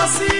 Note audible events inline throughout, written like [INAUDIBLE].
imposible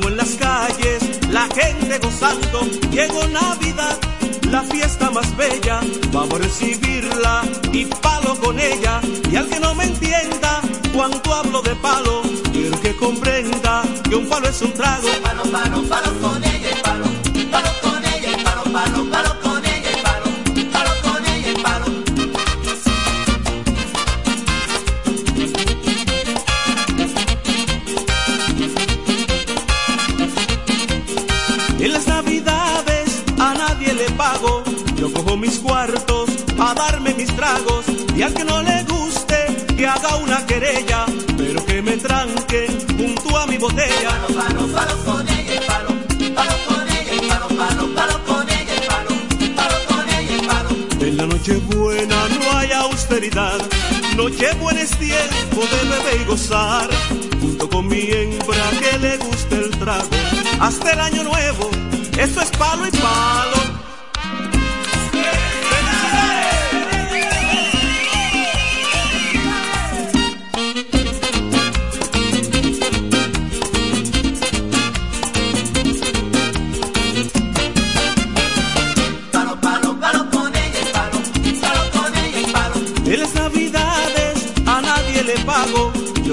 Vemos en las calles la gente gozando. Llegó Navidad, la fiesta más bella, vamos a recibirla y palo con ella. Y al que no me entienda, cuando hablo de palo, quiero que comprenda que un palo es un trago. Palo, palo, palo con ella y palo, palo con ella y palo, palo, palo mis cuartos a darme mis tragos y al que no le guste que haga una querella, pero que me tranquen junto a mi botella. Palo, palo, palo con ella y palo, palo con ella y palo, palo, palo con ella y palo, palo con ella y palo. En la noche buena no hay austeridad, noche buena es tiempo de beber y gozar, junto con mi hembra que le gusta el trago, hasta el año nuevo, esto es palo y palo.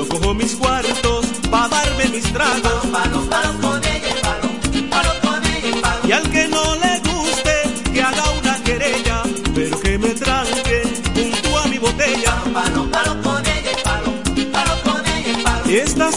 Yo cojo mis cuartos para darme mis tragos. Palo, palo, con ella palo, palo con ella palo. Y al que no le guste, que haga una querella, pero que me tranque junto a mi botella. Palo, palo, con ella palo, palo con ella palo. Estas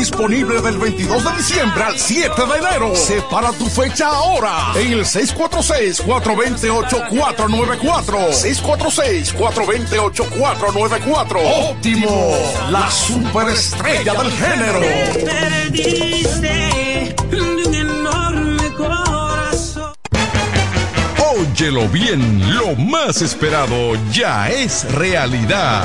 Disponible del 22 de diciembre al 7 de enero. Separa tu fecha ahora en el 646-428-494. 646-428-494. Óptimo, la superestrella del género. Perdiste de un enorme corazón. Óyelo bien, lo más esperado ya es realidad.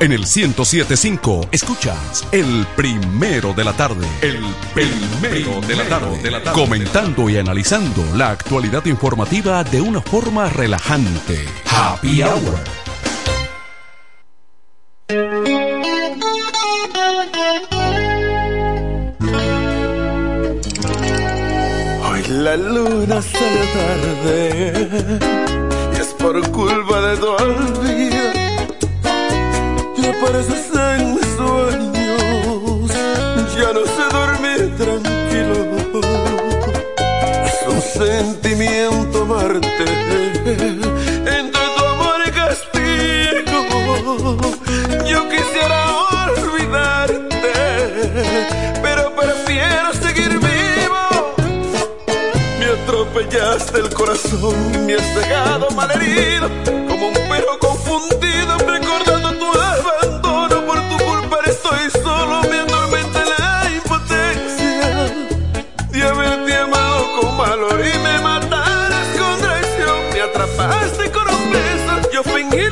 En el 1075 escuchas el primero de la tarde. El primero de la tarde. De la tarde. Comentando y analizando la actualidad informativa de una forma relajante. Happy Hour. Hoy la luna sale tarde y es por culpa de tu olvido. Apareces en mis sueños, ya no sé dormir tranquilo. Es un sentimiento amarte entre tu amor y castigo. Yo quisiera olvidarte, pero prefiero seguir vivo. Me atropellaste el corazón, me has dejado malherido, como un perro confundido, recordando atrapaste con un beso, yo fingí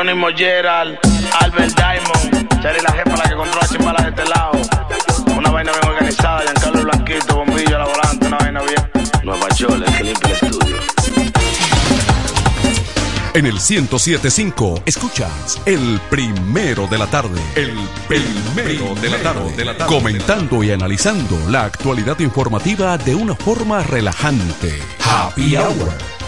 Anónimo Gerald, Albert Diamond, Cherry la jefa la que controla Chimbala de este lado. Una vaina bien organizada, Giancarlo Blanquito, bombillo a la volante, una vaina bien. Nueva York, el que limpia el estudio. En el 1075 escuchas el primero de la tarde. El primero de la tarde. Comentando y analizando la actualidad informativa de una forma relajante. Happy Hour.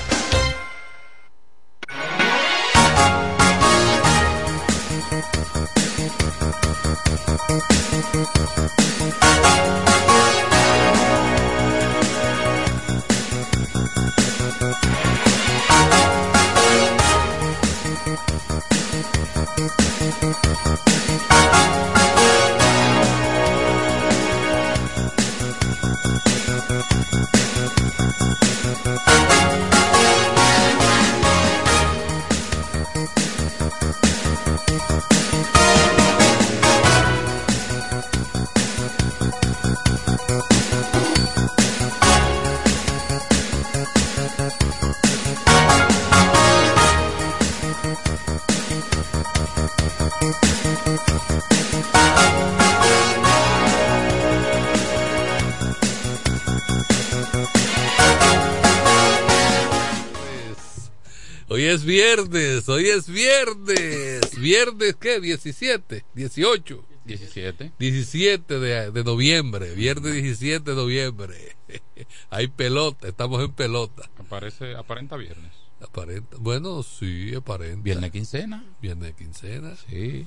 Viernes, hoy es viernes. ¿Viernes qué? 17, 18. 17. 17 de, de noviembre, viernes 17 de noviembre. [LAUGHS] Hay pelota, estamos en pelota. Aparece, aparenta viernes. Aparenta, bueno, sí, aparenta. Viernes quincena. Viernes quincena. Sí.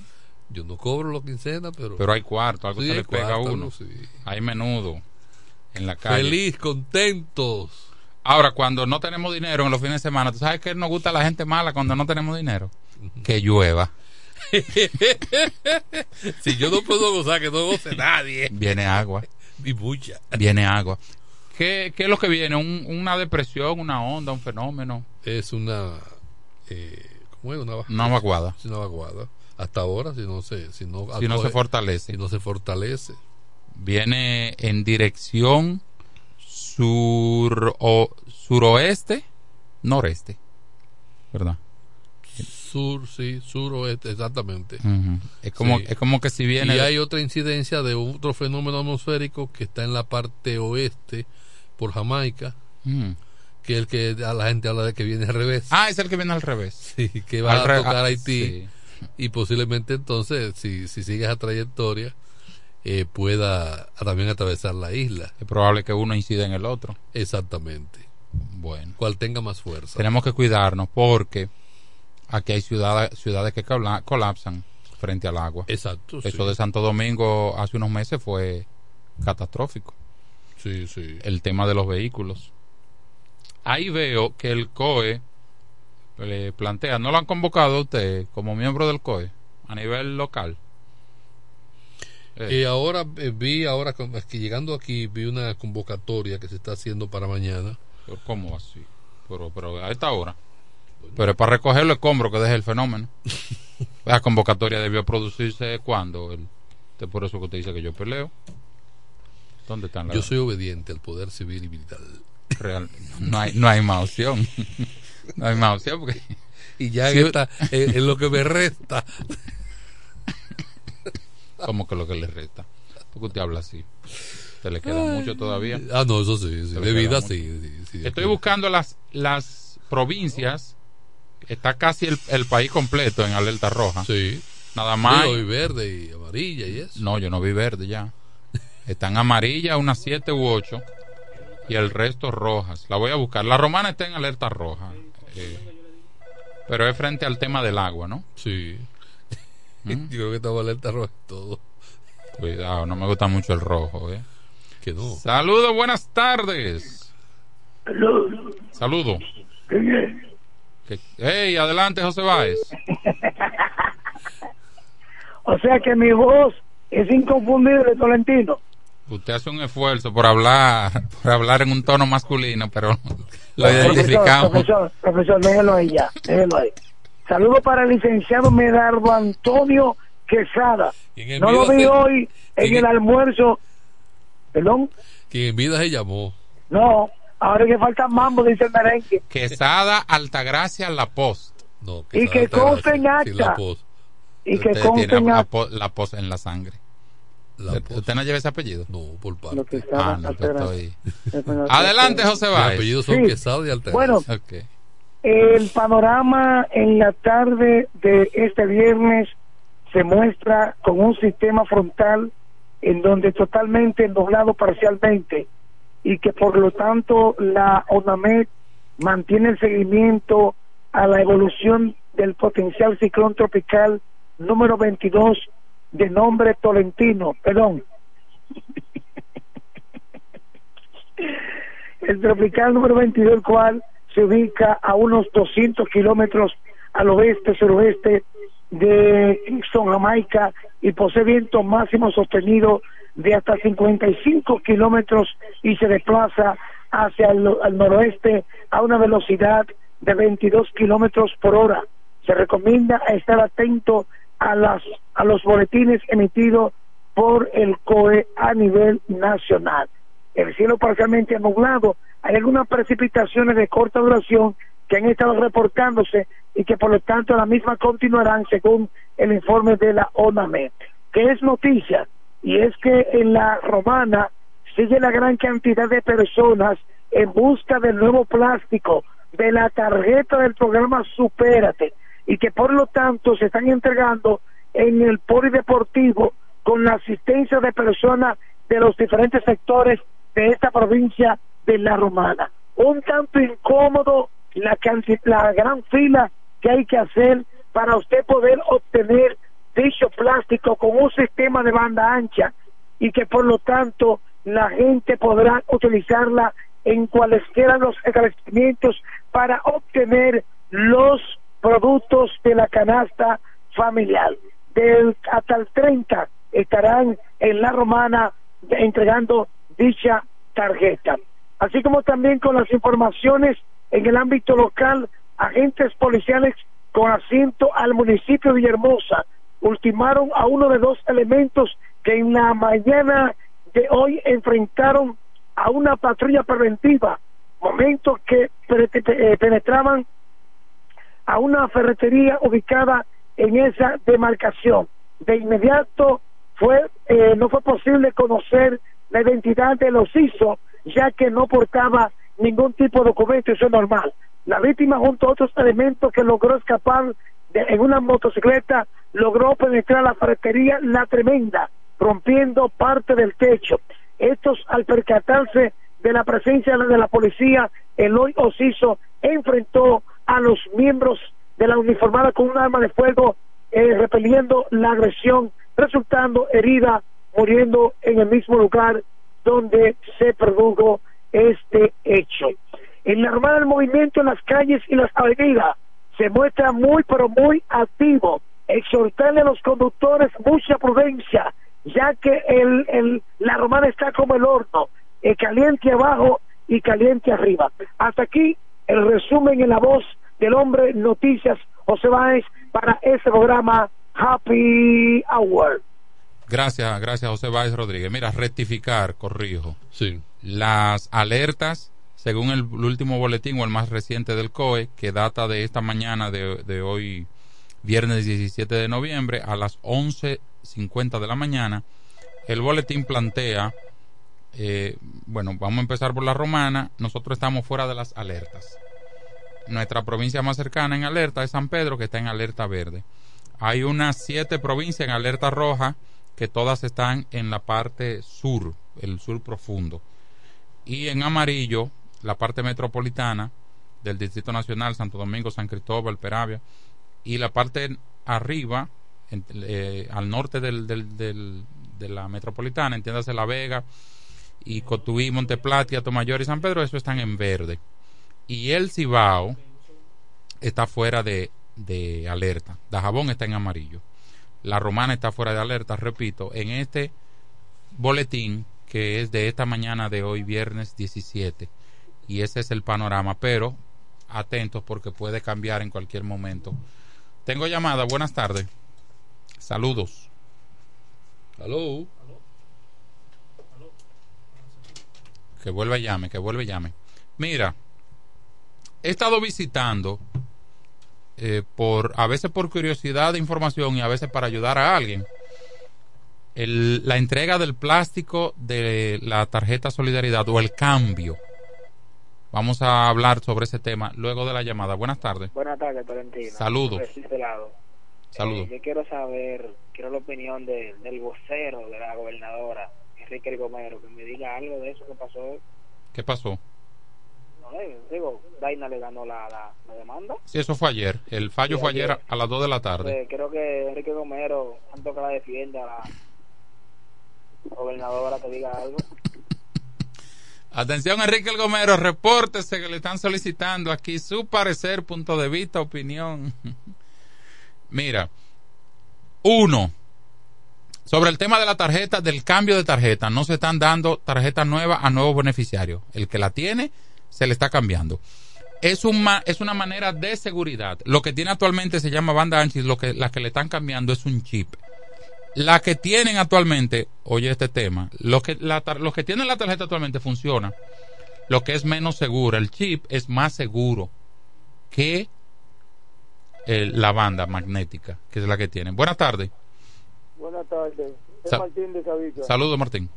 Yo no cobro la quincena, pero. Pero hay cuarto, algo Sí, se le pega a uno. sí. Hay menudo en la calle. Feliz, contentos. Ahora, cuando no tenemos dinero en los fines de semana, ¿tú sabes qué nos gusta a la gente mala cuando no tenemos dinero? Que llueva. [LAUGHS] si yo no puedo gozar, que no goce nadie. Viene agua. Y mucha. Viene agua. ¿Qué, qué es lo que viene? ¿Un- ¿Una depresión, una onda, un fenómeno? Es una. Eh, ¿Cómo es? Una, Una vaguada. Es una vaguada. Hasta ahora, si no se, si no, Si no se fortalece. Si no se fortalece. Viene en dirección sur o, suroeste, noreste. ¿Verdad? Sur, sí, suroeste, exactamente. Es como- es como que si viene Y hay otra incidencia de otro fenómeno atmosférico que está en la parte oeste, por Jamaica, Mm. que es el que a la gente habla de que viene al revés. Ah, es el que viene al revés. [LAUGHS] Sí, que va Al a tocar ah, Haití. sí. Y posiblemente entonces, si, si sigue esa trayectoria, eh, pueda también atravesar la isla. Es probable que uno incida en el otro. Exactamente. Bueno. Cual tenga más fuerza. Tenemos que cuidarnos porque aquí hay ciudades, ciudades que colapsan frente al agua. Exacto. Eso sí. de Santo Domingo hace unos meses fue catastrófico. Sí, sí. El tema de los vehículos. Ahí veo que el COE le plantea, ¿no lo han convocado a usted como miembro del COE a nivel local? Y ahora eh, vi, ahora con- es que llegando aquí, vi una convocatoria que se está haciendo para mañana. ¿Pero ¿Cómo así? Pero, pero a esta hora. Pero es para recoger el escombro que deje el fenómeno. [LAUGHS] La convocatoria debió producirse cuando. El, por eso que usted dice que yo peleo. ¿Dónde están las.? Yo soy obediente al poder civil y militar. Real- no, hay, no hay más opción. [LAUGHS] no hay más opción porque. Y ya Sí. en, esta- en- en lo que me resta. [LAUGHS] ¿Cómo que lo que le resta? porque usted habla así? ¿Te le queda mucho todavía? Ah, no, eso sí. sí. ¿Te le De vida sí. Estoy buscando las, las provincias. Está casi el, el país completo en alerta roja. Sí. Nada más. Digo, y verde y amarilla y eso. No, yo no vi verde ya. Están amarillas unas 7 u 8 y el resto rojas. La voy a buscar. La romana está en alerta roja. eh, pero es frente al tema del agua, ¿no? Sí. ¿Mm? [LAUGHS] Yo creo que estaba alerta roja y todo. Cuidado, no me gusta mucho el rojo, ¿eh? Que no. Saludos, buenas tardes. Saludos. Que- Hey, adelante, José Báez. [LAUGHS] O sea que mi voz es inconfundible, Tolentino. Usted hace un esfuerzo por hablar, [LAUGHS] por hablar en un tono masculino, pero lo identificamos. profesor, profesor, déjelo ahí ya, déjelo ahí. Saludo para el licenciado Medardo Antonio Quesada. No lo vi se- hoy en el almuerzo. ¿Perdón? Quien en vida se llamó. No, ahora que falta mambo, dice el merengue. Quesada Altagracia La Post. No, Y que conste en acta. Y que conste en la, acta. la Post en la sangre. ¿Usted usted no lleva ese apellido? No, por parte. Lo que estaba Ah, no, estoy... [LAUGHS] Adelante, José Los Báez. apellidos son Sí. Quesada y Altagracia. Bueno, Ok. El panorama en la tarde de este viernes se muestra con un sistema frontal en donde totalmente nublado parcialmente y que por lo tanto la ONAMED mantiene el seguimiento a la evolución del potencial ciclón tropical número 22 de nombre Tolentino, perdón. [LAUGHS] el tropical número 22, el cual se ubica a unos 200 kilómetros al oeste, suroeste de Kingston, Jamaica, y posee viento máximo sostenido de hasta 55 kilómetros y se desplaza hacia el, noroeste a una velocidad de 22 kilómetros por hora. Se recomienda estar atento a las a los boletines emitidos por el COE a nivel nacional. El cielo parcialmente nublado, hay algunas precipitaciones de corta duración que han estado reportándose y que por lo tanto la misma continuarán según el informe de la ONAMED. ¿Qué es noticia? Y es que en la romana sigue la gran cantidad de personas en busca del nuevo plástico, de la tarjeta del programa Supérate, y que por lo tanto se están entregando en el polideportivo con la asistencia de personas de los diferentes sectores de esta provincia de la Romana. Un tanto incómodo la, la gran fila que hay que hacer para usted poder obtener dicho plástico con un sistema de banda ancha y que por lo tanto la gente podrá utilizarla en cualesquiera los establecimientos para obtener los productos de la canasta familiar. Del, hasta el 30 estarán en la romana entregando dicha tarjeta. Así como también con las informaciones en el ámbito local, agentes policiales con asiento al municipio de Villahermosa ultimaron a uno de dos elementos que en la mañana de hoy enfrentaron a una patrulla preventiva, momentos que eh, penetraban a una ferretería ubicada en esa demarcación. De inmediato fue eh, no fue posible conocer la identidad de los hizo, ya que no portaba ningún tipo de documento, eso es normal. La víctima junto a otros elementos que logró escapar de- en una motocicleta logró penetrar la ferretería La Tremenda rompiendo parte del techo. Estos al percatarse de la presencia de la policía, Eloy Ociso enfrentó a los miembros de la uniformada con un arma de fuego, eh, repeliendo la agresión, resultando herida, muriendo en el mismo lugar donde se produjo este hecho. En la Armada del Movimiento en las calles y las avenidas se muestra muy pero muy activo, exhortarle a los conductores mucha prudencia, ya que el, el, la Romana está como el horno, eh, caliente abajo y caliente arriba. Hasta aquí el resumen en la voz del hombre Noticias José Báez para ese programa Happy Hour. Gracias, gracias José Báez Rodríguez. Mira, rectificar, corrijo. Sí. Las alertas, según el, último boletín o el más reciente del COE, que data de esta mañana de, de hoy, viernes 17 de noviembre, a las 11.50 de la mañana, el boletín plantea, eh, bueno, vamos a empezar por la romana, nosotros estamos fuera de las alertas. Nuestra provincia más cercana en alerta es San Pedro, que está en alerta verde. Hay unas siete provincias en alerta roja, que todas están en la parte sur, el sur profundo. Y en amarillo, la parte metropolitana del Distrito Nacional, Santo Domingo, San Cristóbal, Peravia, y la parte arriba, eh, al norte del, de la metropolitana, entiéndase La Vega, y Cotuí, Monteplata, Tomayor y San Pedro, eso están en verde. Y el Cibao está fuera de, de alerta. Dajabón está en amarillo. La Romana está fuera de alerta, repito, en este boletín que es de esta mañana de hoy, viernes 17. Y ese es el panorama, pero atentos porque puede cambiar en cualquier momento. Tengo llamada, buenas tardes. Saludos. Aló. Que vuelva y llame, que vuelva y llame. Mira, he estado visitando eh, por a veces por curiosidad de información y a veces para ayudar a alguien. El, la entrega del plástico de la tarjeta Solidaridad o el cambio. Vamos a hablar sobre ese tema luego de la llamada. Buenas tardes. Buenas tardes, Valentino. Saludos. Este lado. Saludos. Eh, yo quiero saber, quiero la opinión de, del vocero de la gobernadora, Enrique Gomero, que me diga algo de eso que pasó. ¿Qué pasó? No, eh, digo, Daina le ganó la, la, la demanda. Sí, eso fue ayer. El fallo Sí, fue ayer a, ayer. a las 2 de la tarde. Eh, creo que Enrique Gomero, tanto que la defienda la gobernadora, que diga algo. Atención, Enrique El Gomero, repórtese que le están solicitando aquí su parecer, punto de vista, opinión. [LAUGHS] Mira, uno, sobre el tema de la tarjeta, del cambio de tarjeta, no se están dando tarjetas nuevas a nuevos beneficiarios. El que la tiene, se le está cambiando. Es, un ma- es una manera de seguridad. Lo que tiene actualmente se llama banda ancha y lo que, la que le están cambiando es un chip. La que tienen actualmente, oye este tema, los que, la que tienen la tarjeta actualmente funciona. Lo que es menos seguro, el chip es más seguro que eh, la banda magnética, que es la que tienen. Buenas tardes. Buenas tardes. Es Sa- Martín de Sabica. Saludos, Martín.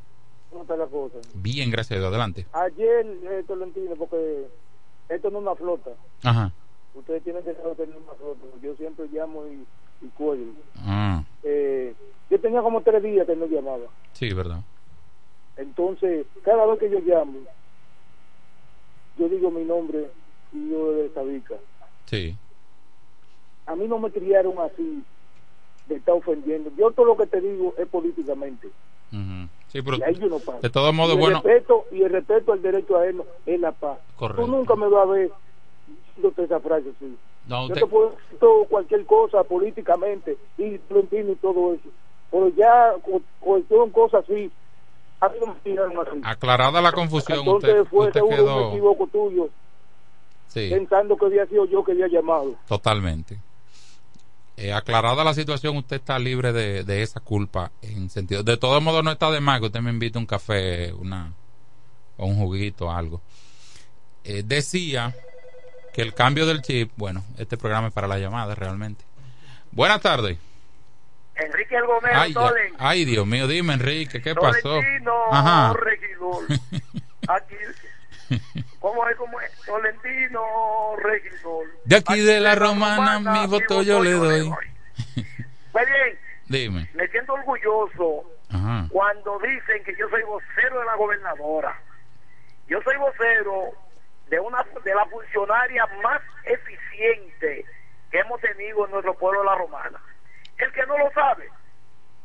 ¿Cómo está la cosa? Bien, gracias a Dios. Adelante. Ayer, eh, Tolentino, porque esto no es una flota. Ajá. Ustedes tienen que saber es una flota. Yo siempre llamo y, y cuelgo. Ah, Eh, yo tenía como tres días que no llamaba. sí, verdad. Entonces, cada vez que yo llamo, yo digo mi nombre y yo de Sabica. Sí. A mí no me criaron así, de estar ofendiendo. Yo todo lo que te digo es políticamente. Ujú. Sí, pero y ahí yo no de todos modos, bueno, respeto y el respeto al derecho ajeno es la paz. Correcto. tú nunca me vas a ver diciéndote esa frase así. No, yo usted- te puedo decir todo, cualquier cosa políticamente y Florentino y todo eso. Pero ya cu- cuestión cosas así a mí no me tiraron así. Aclarada la confusión, entonces usted, fue usted seguro un quedó. equivoco tuyo Sí, pensando que había sido yo que había llamado. Totalmente. Eh, aclarada la situación, usted está libre de, de esa culpa en sentido. De todos modos, no está de más que usted me invite un café, una o un juguito, algo. Eh, decía que el cambio del chip, bueno, este programa es para la llamada realmente. Buenas tardes. Enrique El Gomero, Ay, Dios mío, dime Enrique, ¿qué pasó? Ajá. regidor. [LAUGHS] Aquí, [LAUGHS] ¿cómo es? ¿Cómo es? Tolentino, regidor. De aquí de la romana, mi voto yo le doy. Pues bien, Dime. me siento orgulloso Ajá. cuando dicen que yo soy vocero de la gobernadora. Yo soy vocero de una de la funcionaria más eficiente que hemos tenido en nuestro pueblo de la Romana. El que no lo sabe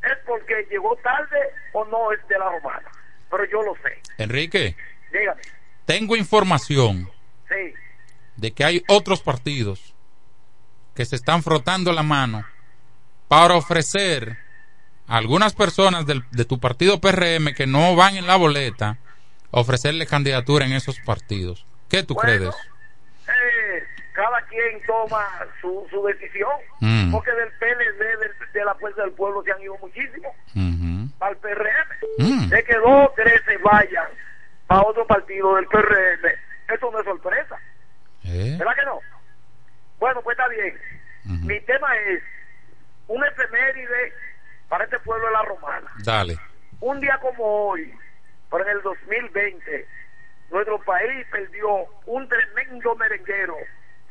es porque llegó tarde o no es de la Romana, pero yo lo sé. Enrique, Dígame. Tengo información Sí. de que hay otros partidos que se están frotando la mano para ofrecer a algunas personas del- de tu partido PRM que no van en la boleta, ofrecerle candidatura en esos partidos. ¿Qué tú crees? Eh, cada quien toma su, su decisión, Mm. porque del PLD, del- de la Fuerza del Pueblo se han ido muchísimos Ujú. para el PRM. Mm. De que dos tres se vayan a otro partido del PRM, eso no es sorpresa. ¿Eh? ¿Verdad que no? Bueno, pues está bien. Mi tema es un efeméride para este pueblo de la Romana. Dale. Un día como hoy, pero en el 2020, nuestro país perdió un tremendo merenguero,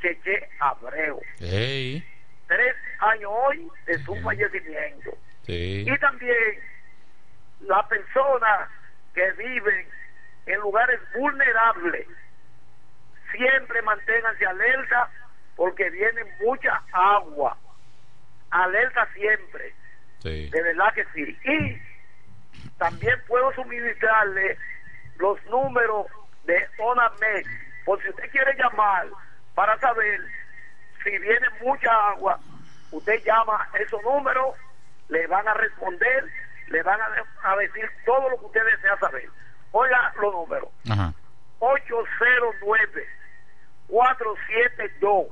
Cheche Abreu. Ey, Tres años hoy de su fallecimiento. sí. Y también las personas que viven en lugares vulnerables, siempre manténganse alerta porque viene mucha agua. Alerta siempre. Sí. De verdad que sí. Y también puedo suministrarle los números de ONAMED, por si usted quiere llamar para saber si viene mucha agua, usted llama esos números, le van a responder, le van a, a decir todo lo que usted desea saber. Oiga los números. Ajá. 809 472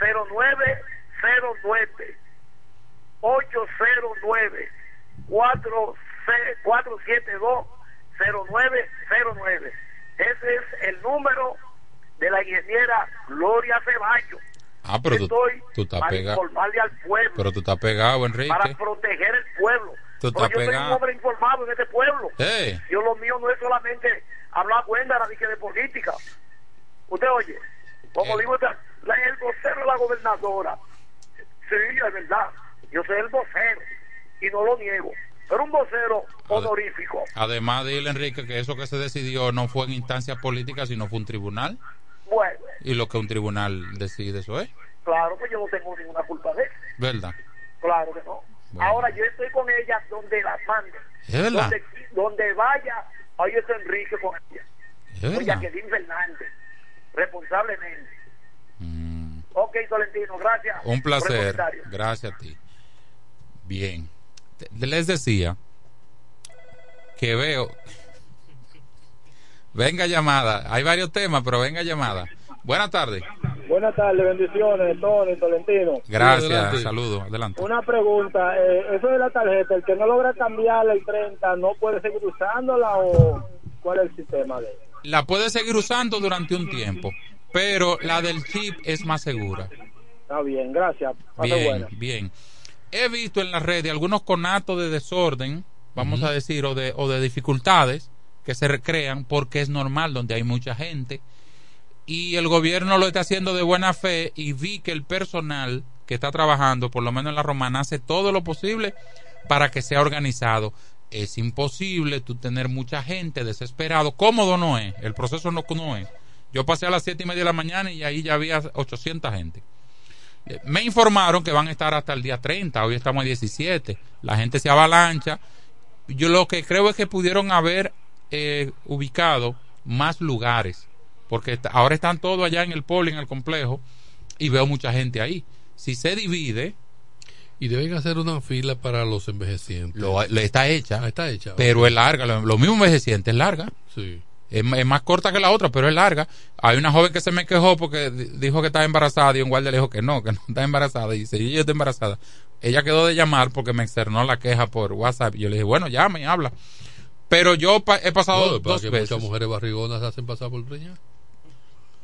0909 809 472 0909 ese es el número de la ingeniera Gloria Ceballos Ah, pero tú, Estoy tú estás para pegado. informarle al pueblo Pero tú estás pegado, Enrique. para proteger el pueblo Estás yo soy un hombre informado en este pueblo. Eh. yo lo mío no es solamente hablar cuenta ni que de política. Usted oye como digo esta- la- el vocero de la gobernadora. Sí es verdad. Yo soy el vocero y no lo niego. Pero un vocero honorífico. Además, dile, Enrique, que eso que se decidió no fue en instancia política, sino fue un tribunal. bueno. Y lo que un tribunal decide, eso es. claro que yo no tengo ninguna culpa de eso. ¿Verdad? claro que no ahora yo estoy con ella donde la mande Es verdad. donde, donde vaya ahí está Enrique con ella Es Con verdad. Jacqueline Fernández responsablemente ok Tolentino gracias Mm. Un placer. Gracias a ti. Bien. Les decía que veo. Venga llamada. Hay varios temas, pero venga llamada. Buenas tardes. Buenas tardes, bendiciones, Tony, Tolentino. Gracias. Saludos. Adelante. Una pregunta, eh, eso de la tarjeta, el que no logra cambiarla el 30, ¿no puede seguir usándola o cuál es el sistema de? La puedes seguir usando durante un tiempo, pero la del chip es más segura. Está bien, gracias. Pase Bien, buena. bien. He visto en las redes algunos conatos de desorden, vamos a decir, o de, o de dificultades que se recrean porque es normal donde hay mucha gente y el gobierno lo está haciendo de buena fe y vi que el personal que está trabajando, por lo menos en la romana, hace todo lo posible para que sea organizado. Es imposible tú tener mucha gente desesperado. Cómodo no es. El proceso no, no es. Yo pasé a las siete y media de la mañana y ahí ya había 800 gente. Eh, Me informaron que van a estar hasta el día 30, hoy estamos a 17. La gente se avalancha. Yo lo que creo es que pudieron haber eh, ubicado más lugares, porque ahora están todos allá en el poli, en el complejo, y veo mucha gente ahí. Si se divide, Y deben hacer una fila para los envejecientes. lo, está hecha, Ah, está hecha. pero es larga. Lo, lo mismo envejeciente es larga. Sí. Es, más corta que la otra, pero es larga. Hay una joven que se me quejó porque di- dijo que estaba embarazada y un guardia le dijo que no, que no está embarazada. Y dice, y ella está embarazada. Ella quedó de llamar porque me externó la queja por WhatsApp. Y yo le dije, bueno, llama y habla. Pero yo pa- he pasado No, dos que veces. muchas mujeres barrigonas se hacen pasar por preñas.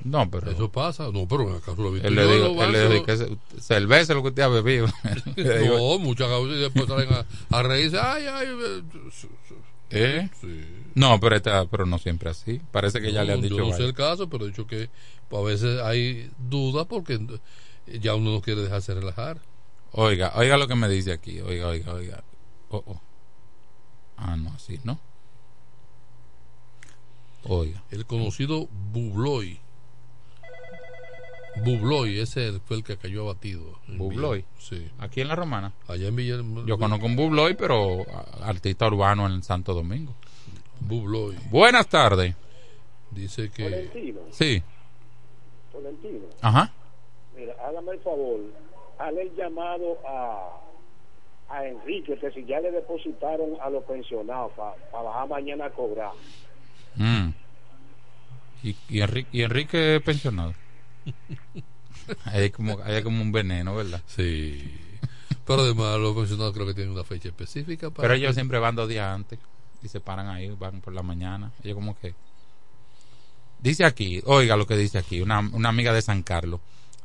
No, pero. Eso pasa. No, pero acaso lo he visto Él le lo él le que se- cerveza es lo que usted ha bebido. [LAUGHS] Digo, No, muchas causas y después salen a, a reírse. Ay, ay. eh, ¿Eh? No, pero, está, pero no siempre así. Parece que ya le han dicho. Yo no sé varias. el caso, pero he dicho que pues, a veces hay dudas porque ya uno no quiere dejarse relajar. Oiga, oiga lo que me dice aquí. Oiga, oiga, oiga. Oh, oh. Ah, no, así, ¿no? Oiga. El conocido Bubloy. Bubloy, ese fue el que cayó abatido. Bubloy. Sí. Aquí en La Romana. Allá en Villa. Yo conozco un Bubloy, pero artista urbano en Santo Domingo. Bubloy. Buenas tardes. Dice que. Tolentino, Sí. Tolentino, Ajá. mira, hágame el favor, hazle el llamado a, a Enrique, que si ya le depositaron a los pensionados para bajar mañana a cobrar. Mm. Y, y, Enrique, y Enrique es pensionado. [LAUGHS] hay, como, hay como un veneno, ¿verdad? Sí. Pero además, los pensionados creo que tienen una fecha específica para. Pero ellos siempre van dos días antes y se paran ahí, van por la mañana. Ellos como que... Dice aquí, oiga lo que dice aquí, una, una amiga de San Carlos.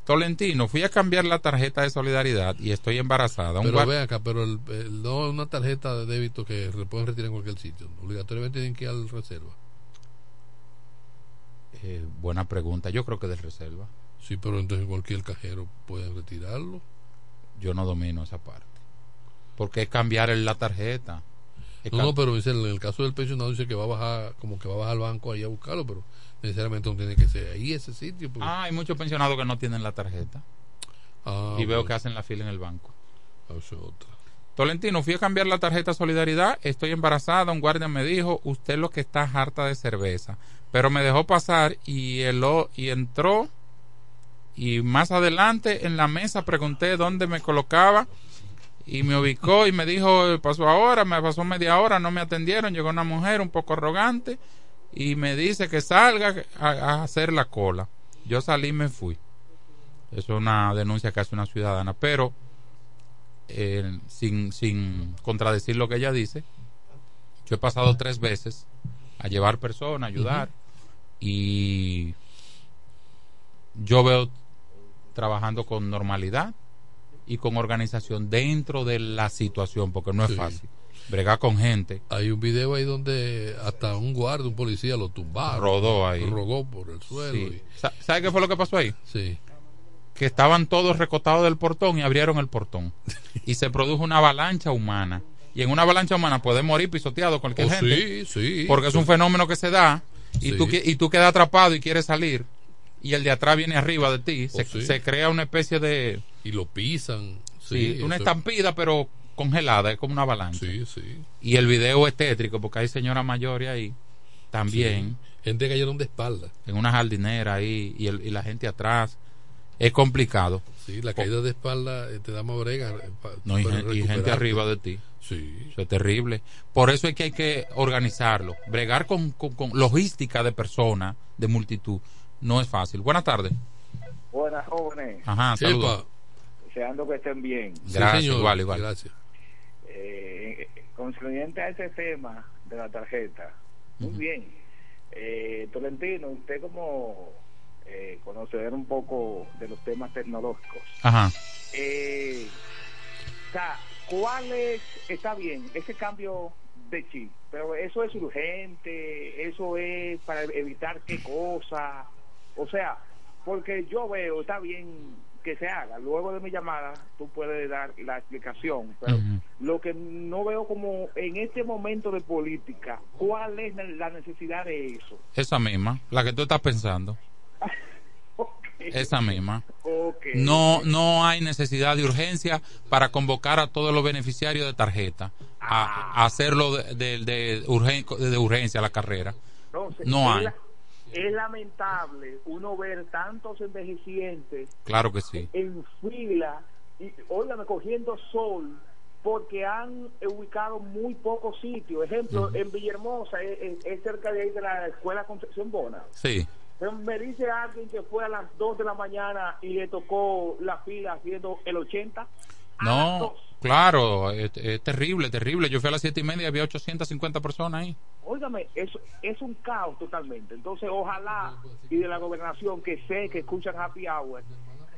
Tolentino, fui a cambiar la tarjeta de solidaridad y estoy embarazada. Un Pero ve acá, pero el, el- no es una tarjeta de débito que pueden retirar en cualquier sitio. Obligatoriamente tienen que ir al reserva. Eh, buena pregunta, yo creo que de reserva. Sí, pero entonces en cualquier cajero pueden retirarlo. Yo no domino esa parte. Porque es cambiar el- la tarjeta. No, no, pero dice, en el caso del pensionado dice que va a bajar, como que va a bajar al banco ahí a buscarlo, pero necesariamente no tiene que ser ahí ese sitio. porque- Ah, hay muchos pensionados que no tienen la tarjeta. Ah, y veo bueno. que hacen la fila en el banco. Ah, eso es otra. Tolentino, fui a cambiar la tarjeta Solidaridad, estoy embarazada, un guardia me dijo, usted lo que está harta de cerveza, pero me dejó pasar y, el, y entró y más adelante en la mesa pregunté dónde me colocaba y me ubicó y me dijo, pasó ahora, me pasó media hora, no me atendieron, llegó una mujer un poco arrogante y me dice que salga a, hacer la cola. Yo salí y me fui. Es una denuncia que hace una ciudadana, pero eh, sin, sin contradecir lo que ella dice, yo he pasado tres veces a llevar personas, a ayudar, y yo veo trabajando con normalidad y con organización dentro de la situación, porque no es Sí. fácil. Bregar con gente. Hay un video ahí donde hasta un guardia, un policía lo tumbaron. Rodó ahí. Rodó por el suelo. Sí. y- Sa- ¿Sabe qué fue lo que pasó ahí? Sí. Que estaban todos recostados del portón y abrieron el portón. [LAUGHS] y se produjo una avalancha humana. Y en una avalancha humana puede morir pisoteado cualquier Oh, gente. sí, sí, Porque es un fenómeno que se da y, Sí. tú, y tú quedas atrapado y quieres salir. Y el de atrás viene arriba de ti. Se, Oh, sí. se crea una especie de. Y lo pisan. Sí, una eso- estampida, pero congelada, es como una avalancha. Sí, sí. Y el video es tétrico porque hay señoras mayores ahí también. Gente cayeron de espalda. En una jardinera ahí y, el- y la gente atrás. Es complicado. Sí, la caída de espalda eh, te da más brega. eh, No, y, gente arriba de ti. Sí. Eso es terrible. Por eso es que hay que organizarlo. Bregar con, con- con logística de personas, de multitud, no es fácil. Buenas tardes. Buenas jóvenes. Ajá, saludos. Deseando que estén bien. Gracias, igual, igual. Gracias. Eh, a ese tema de la tarjeta, muy bien. Eh, Tolentino, usted como eh, conocedor un poco de los temas tecnológicos, Ajá. eh, o sea, ¿cuál es, está bien, ese cambio de chip? Pero eso es urgente, eso es para evitar qué cosa, o sea, porque yo veo, está bien que se haga, luego de mi llamada tú puedes dar la explicación, pero lo que no veo como en este momento de política, ¿cuál es la necesidad de eso? Esa misma, la que tú estás pensando. [LAUGHS] Esa misma. No, no hay necesidad de urgencia para convocar a todos los beneficiarios de tarjeta a, a hacerlo de, de, de urgen- de urgencia la carrera. Entonces, No hay. la- Es lamentable uno ver tantos envejecientes Claro que sí. en fila y, óigame, cogiendo sol porque han ubicado muy pocos sitios. Ejemplo, en Villahermosa, es cerca de ahí de la Escuela Concepción Bona. Sí. Me dice alguien que fue a las 2 de la mañana y le tocó la fila haciendo el 80. No, claro, es, es terrible, terrible. Yo fui a las siete y media y había 850 personas ahí. Óigame, eso es un caos totalmente. Entonces, ojalá y de la gobernación que sé que escuchan Happy Hour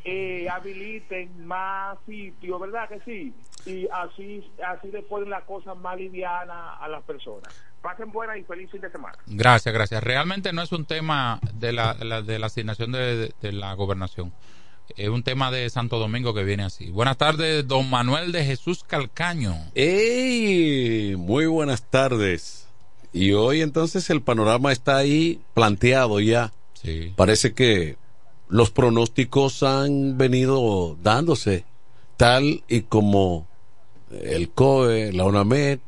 eh, habiliten más sitios, ¿verdad que sí? Y así así le ponen la cosa más liviana a las personas. Pasen buena y feliz fin de semana. Gracias, gracias. Realmente no es un tema de la, la- de la asignación de, de la gobernación. Es un tema de Santo Domingo que viene así. Buenas tardes, don Manuel de Jesús Calcaño. ¡Ey! Muy buenas tardes. Y hoy entonces el panorama está ahí planteado ya. Sí. Parece que los pronósticos han venido dándose tal y como el COE, la UNAMED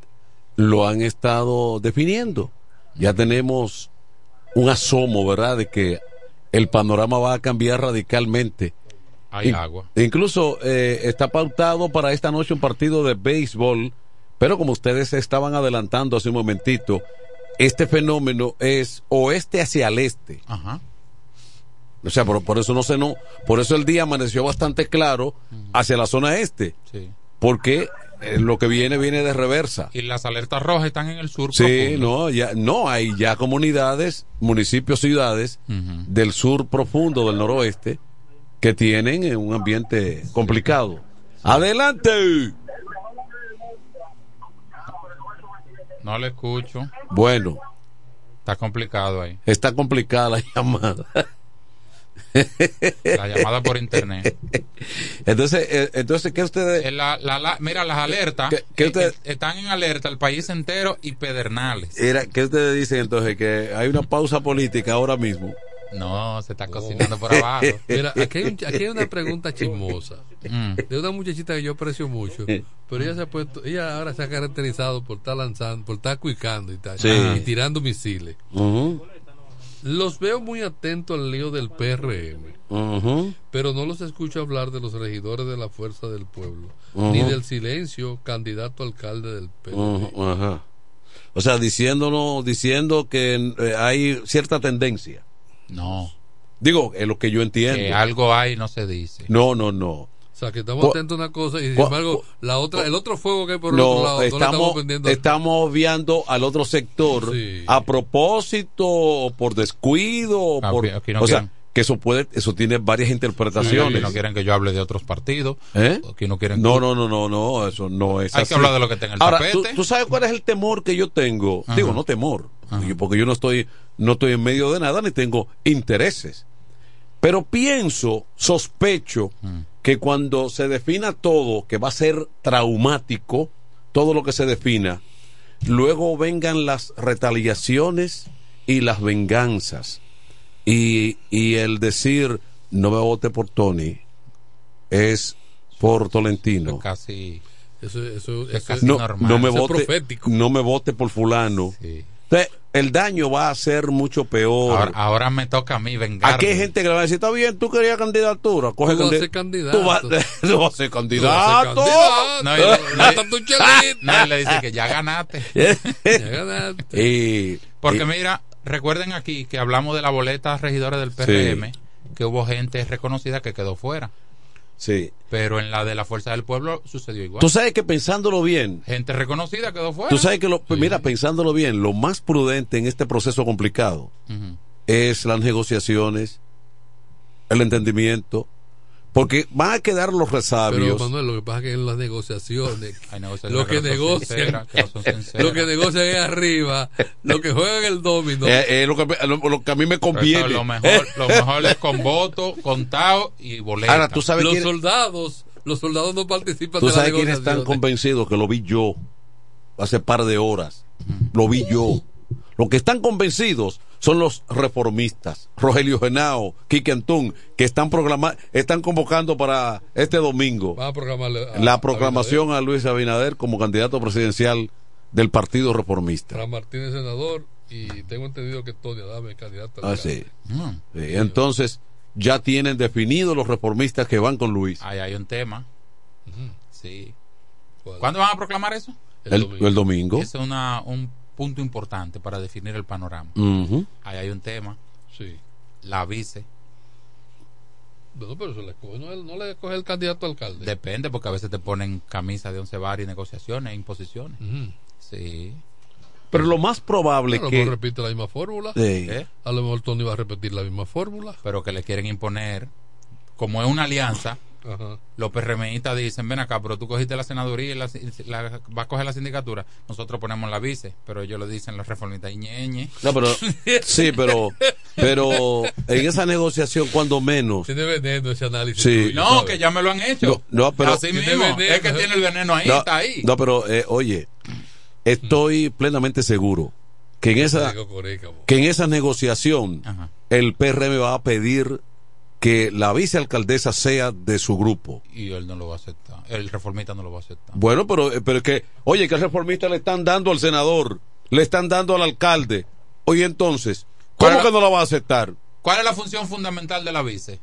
lo han estado definiendo. Ya tenemos un asomo, ¿verdad?, de que el panorama va a cambiar radicalmente. Hay In- agua. Incluso eh, está pautado para esta noche un partido de béisbol, pero como ustedes estaban adelantando hace un momentito, este fenómeno es oeste hacia el este. Ajá. O sea, por, por eso no se no, por eso el día amaneció bastante claro hacia la zona este, Sí. porque eh, lo que viene viene de reversa. Y las alertas rojas están en el sur. Sí, profundo. no, ya no hay ya comunidades, municipios, ciudades del sur profundo del noroeste que tienen eh, un ambiente complicado. Adelante. No le escucho. Bueno, Está complicado ahí. está complicada la [LAUGHS] llamada. La llamada por internet. Entonces, eh, entonces ¿qué ustedes Eh, la- la- la- mira, las alertas ¿Qué- qué eh, usted- eh, están en alerta el país entero y Pedernales. era, qué ustedes dicen entonces que hay una pausa política ahora mismo? No, se está cocinando por abajo. [LAUGHS] Mira, aquí hay, un- aquí hay una pregunta chismosa Mm. de una muchachita que yo aprecio mucho, pero ella se ha puesto, ella ahora se ha caracterizado por estar lanzando, por estar cuicando y tal, Sí. y tirando misiles. Ujú, Los veo muy atentos al lío del PRM, pero no los escucho hablar de los regidores de la Fuerza del Pueblo, ni del silencio candidato alcalde del PRM. O sea, diciéndonos, diciendo que eh, hay cierta tendencia. No, Digo, es lo que yo entiendo. que algo hay no se dice. No, no, no. O sea, que estamos atentos a una cosa y sin embargo, la otra, el otro fuego que hay por el otro No, lado, no le estamos estamos, estamos obviando al otro sector Sí. a propósito, o por descuido, o Ah, por, aquí- aquí no o sea, quieren. que eso puede, eso tiene varias Aquí interpretaciones. no quieren que yo hable de otros partidos. ¿Eh? Aquí no quieren. No, no, no, no, no, eso no es Hay así. que hablar de lo que está en el Ahora, tapete. ¿tú, tú sabes cuál es el temor que yo tengo? Ajá. Digo, no temor, Ajá. porque yo no estoy, no estoy en medio de nada ni tengo intereses. Pero pienso, sospecho, Mm. Que cuando se defina todo, que va a ser traumático, todo lo que se defina, luego vengan las retaliaciones y las venganzas. Y, y el decir, no me vote por Tony, es por Tolentino. Casi. Eso, eso, Es eso- casi No, normal. no me vote, profético. no me vote por fulano. Sí. Entonces, el daño va a ser mucho peor. Ahora, ahora me toca a mí vengar. Aquí hay gente que le va a decir, está bien, tú querías candidatura, coge Tú vas a candi- ser candidato. Tú vas, [LAUGHS] tú vas a ser Tú vas a ser candidato. candidato. No, y [LAUGHS] le- tu chelito. No, y le dice que ya ganaste. [LAUGHS] Ya ganaste. y, Porque y- mira, recuerden aquí que hablamos de la boleta regidores del PRM, que hubo gente reconocida que quedó fuera. Sí. Pero en la de la Fuerza del Pueblo sucedió igual. Tú sabes que pensándolo bien, gente reconocida quedó fuera. tú sabes que, lo, mira, pensándolo bien, lo más prudente en este proceso complicado es las negociaciones, el entendimiento, porque van a quedar los Pero resabios. Manuel, lo que pasa es que en las negociaciones, [LAUGHS] lo que negocian, que no sinceras. lo que negocian es arriba, lo que juegan el domino. Eh, eh, lo, que, me- lo, lo que a mí me Pero eso, conviene. lo mejor, lo mejor es con voto, contado y boleta. Ahora, tú sabes los quién- soldados, los soldados no participan Tú sabes quiénes están convencidos que lo vi yo hace par de horas. Lo vi yo. Los que están convencidos son los reformistas, Rogelio Genao, Quique Antún, que están programa están convocando para este domingo a a- la proclamación a Luis Abinader como candidato presidencial del Partido Reformista. Fran Martínez senador y tengo entendido que Tony Adame es candidato. Ah, sí. Mm. Sí, Entonces, ya tienen definidos los reformistas que van con Luis. Ahí hay un tema. Sí. ¿Cuándo van a proclamar eso? El, el domingo. Es una, un punto importante para definir el panorama. Ahí hay un tema. Sí. La vice. No, pero se le escoge, no, no le escoge el candidato a alcalde. Depende, porque a veces te ponen camisa de once bar y negociaciones e imposiciones. Sí. Pero lo más probable A lo que... mejor repite la misma fórmula. Sí. ¿Eh? A lo mejor Tony va a repetir la misma fórmula. Pero que le quieren imponer, como es una alianza, Ajá. los PRMistas dicen, ven acá, pero tú cogiste la senaduría y la, la- vas a coger la sindicatura. Nosotros ponemos la vice, pero ellos le dicen los reformistas, ñeñe. No, pero [LAUGHS] sí, pero pero en esa negociación, cuando menos. Tiene veneno ese análisis. Sí. tuyo, No, ¿sabes? que ya me lo han hecho. No, no, pero. Así mismo. Es que tiene el veneno ahí, No, está ahí. No, pero eh, oye, estoy plenamente seguro que en esa que en esa negociación el PRM va a pedir que la vicealcaldesa sea de su grupo. Y él no lo va a aceptar. El reformista no lo va a aceptar. Bueno, pero, eh, pero es que, oye, que el reformista le están dando al senador, le están dando al alcalde. Oye, entonces, ¿cómo ¿Cuál- que no la va a aceptar? ¿Cuál es la función fundamental de la vice?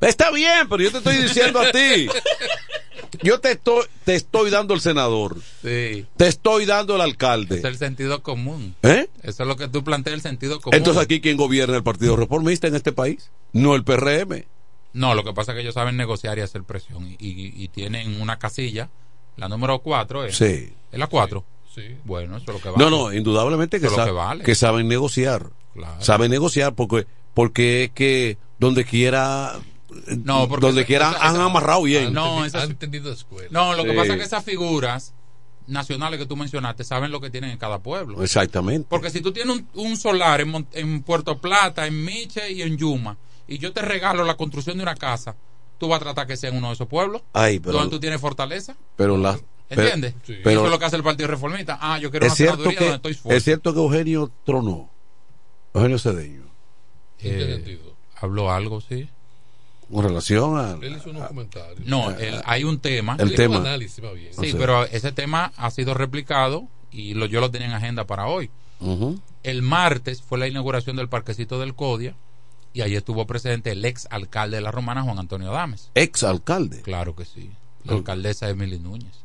Está bien, pero yo te estoy diciendo a ti. [LAUGHS] Yo te estoy, te estoy dando el senador. Sí. Te estoy dando el alcalde. Es el sentido común. ¿Eh? Eso es lo que tú planteas, el sentido común. Entonces aquí quién gobierna el Partido Reformista en este país? No el PRM. No, lo que pasa es que ellos saben negociar y hacer presión. Y, y- y tienen una casilla, la número 4 es. Sí. ¿Es la 4? Sí. Bueno, eso es lo que vale. No, no, indudablemente que, sa- que vale. que saben negociar. Claro. Saben negociar porque porque es que donde quiera No, porque donde esa- quiera esa- han esa- amarrado bien. No, Han esas- tenido escuela. No, lo que pasa es que esas figuras nacionales que tú mencionaste saben lo que tienen en cada pueblo. Exactamente. Porque si tú tienes un, un solar en, Mon- en Puerto Plata, en Miche y en Yuma, y yo te regalo la construcción de una casa, tú vas a tratar que sea en uno de esos pueblos Ay, pero- donde tú tienes fortaleza. Pero la ¿Entiendes? pero- eso es lo que hace el Partido Reformista. Ah, yo quiero es una cierto que donde estoy fuerte. es cierto que Eugenio tronó. Eugenio Cedeño. Eh, habló algo, sí. Con relación a Él hizo unos comentarios. No, el- hay un tema. El tema. análisis, bien. Sí, pero ese tema ha sido replicado y lo, yo lo tenía en agenda para hoy. El martes fue la inauguración del parquecito del Codia y allí estuvo presente el ex alcalde de la Romana, Juan Antonio Dames. Ex alcalde. Claro que sí. La alcaldesa Emily Núñez.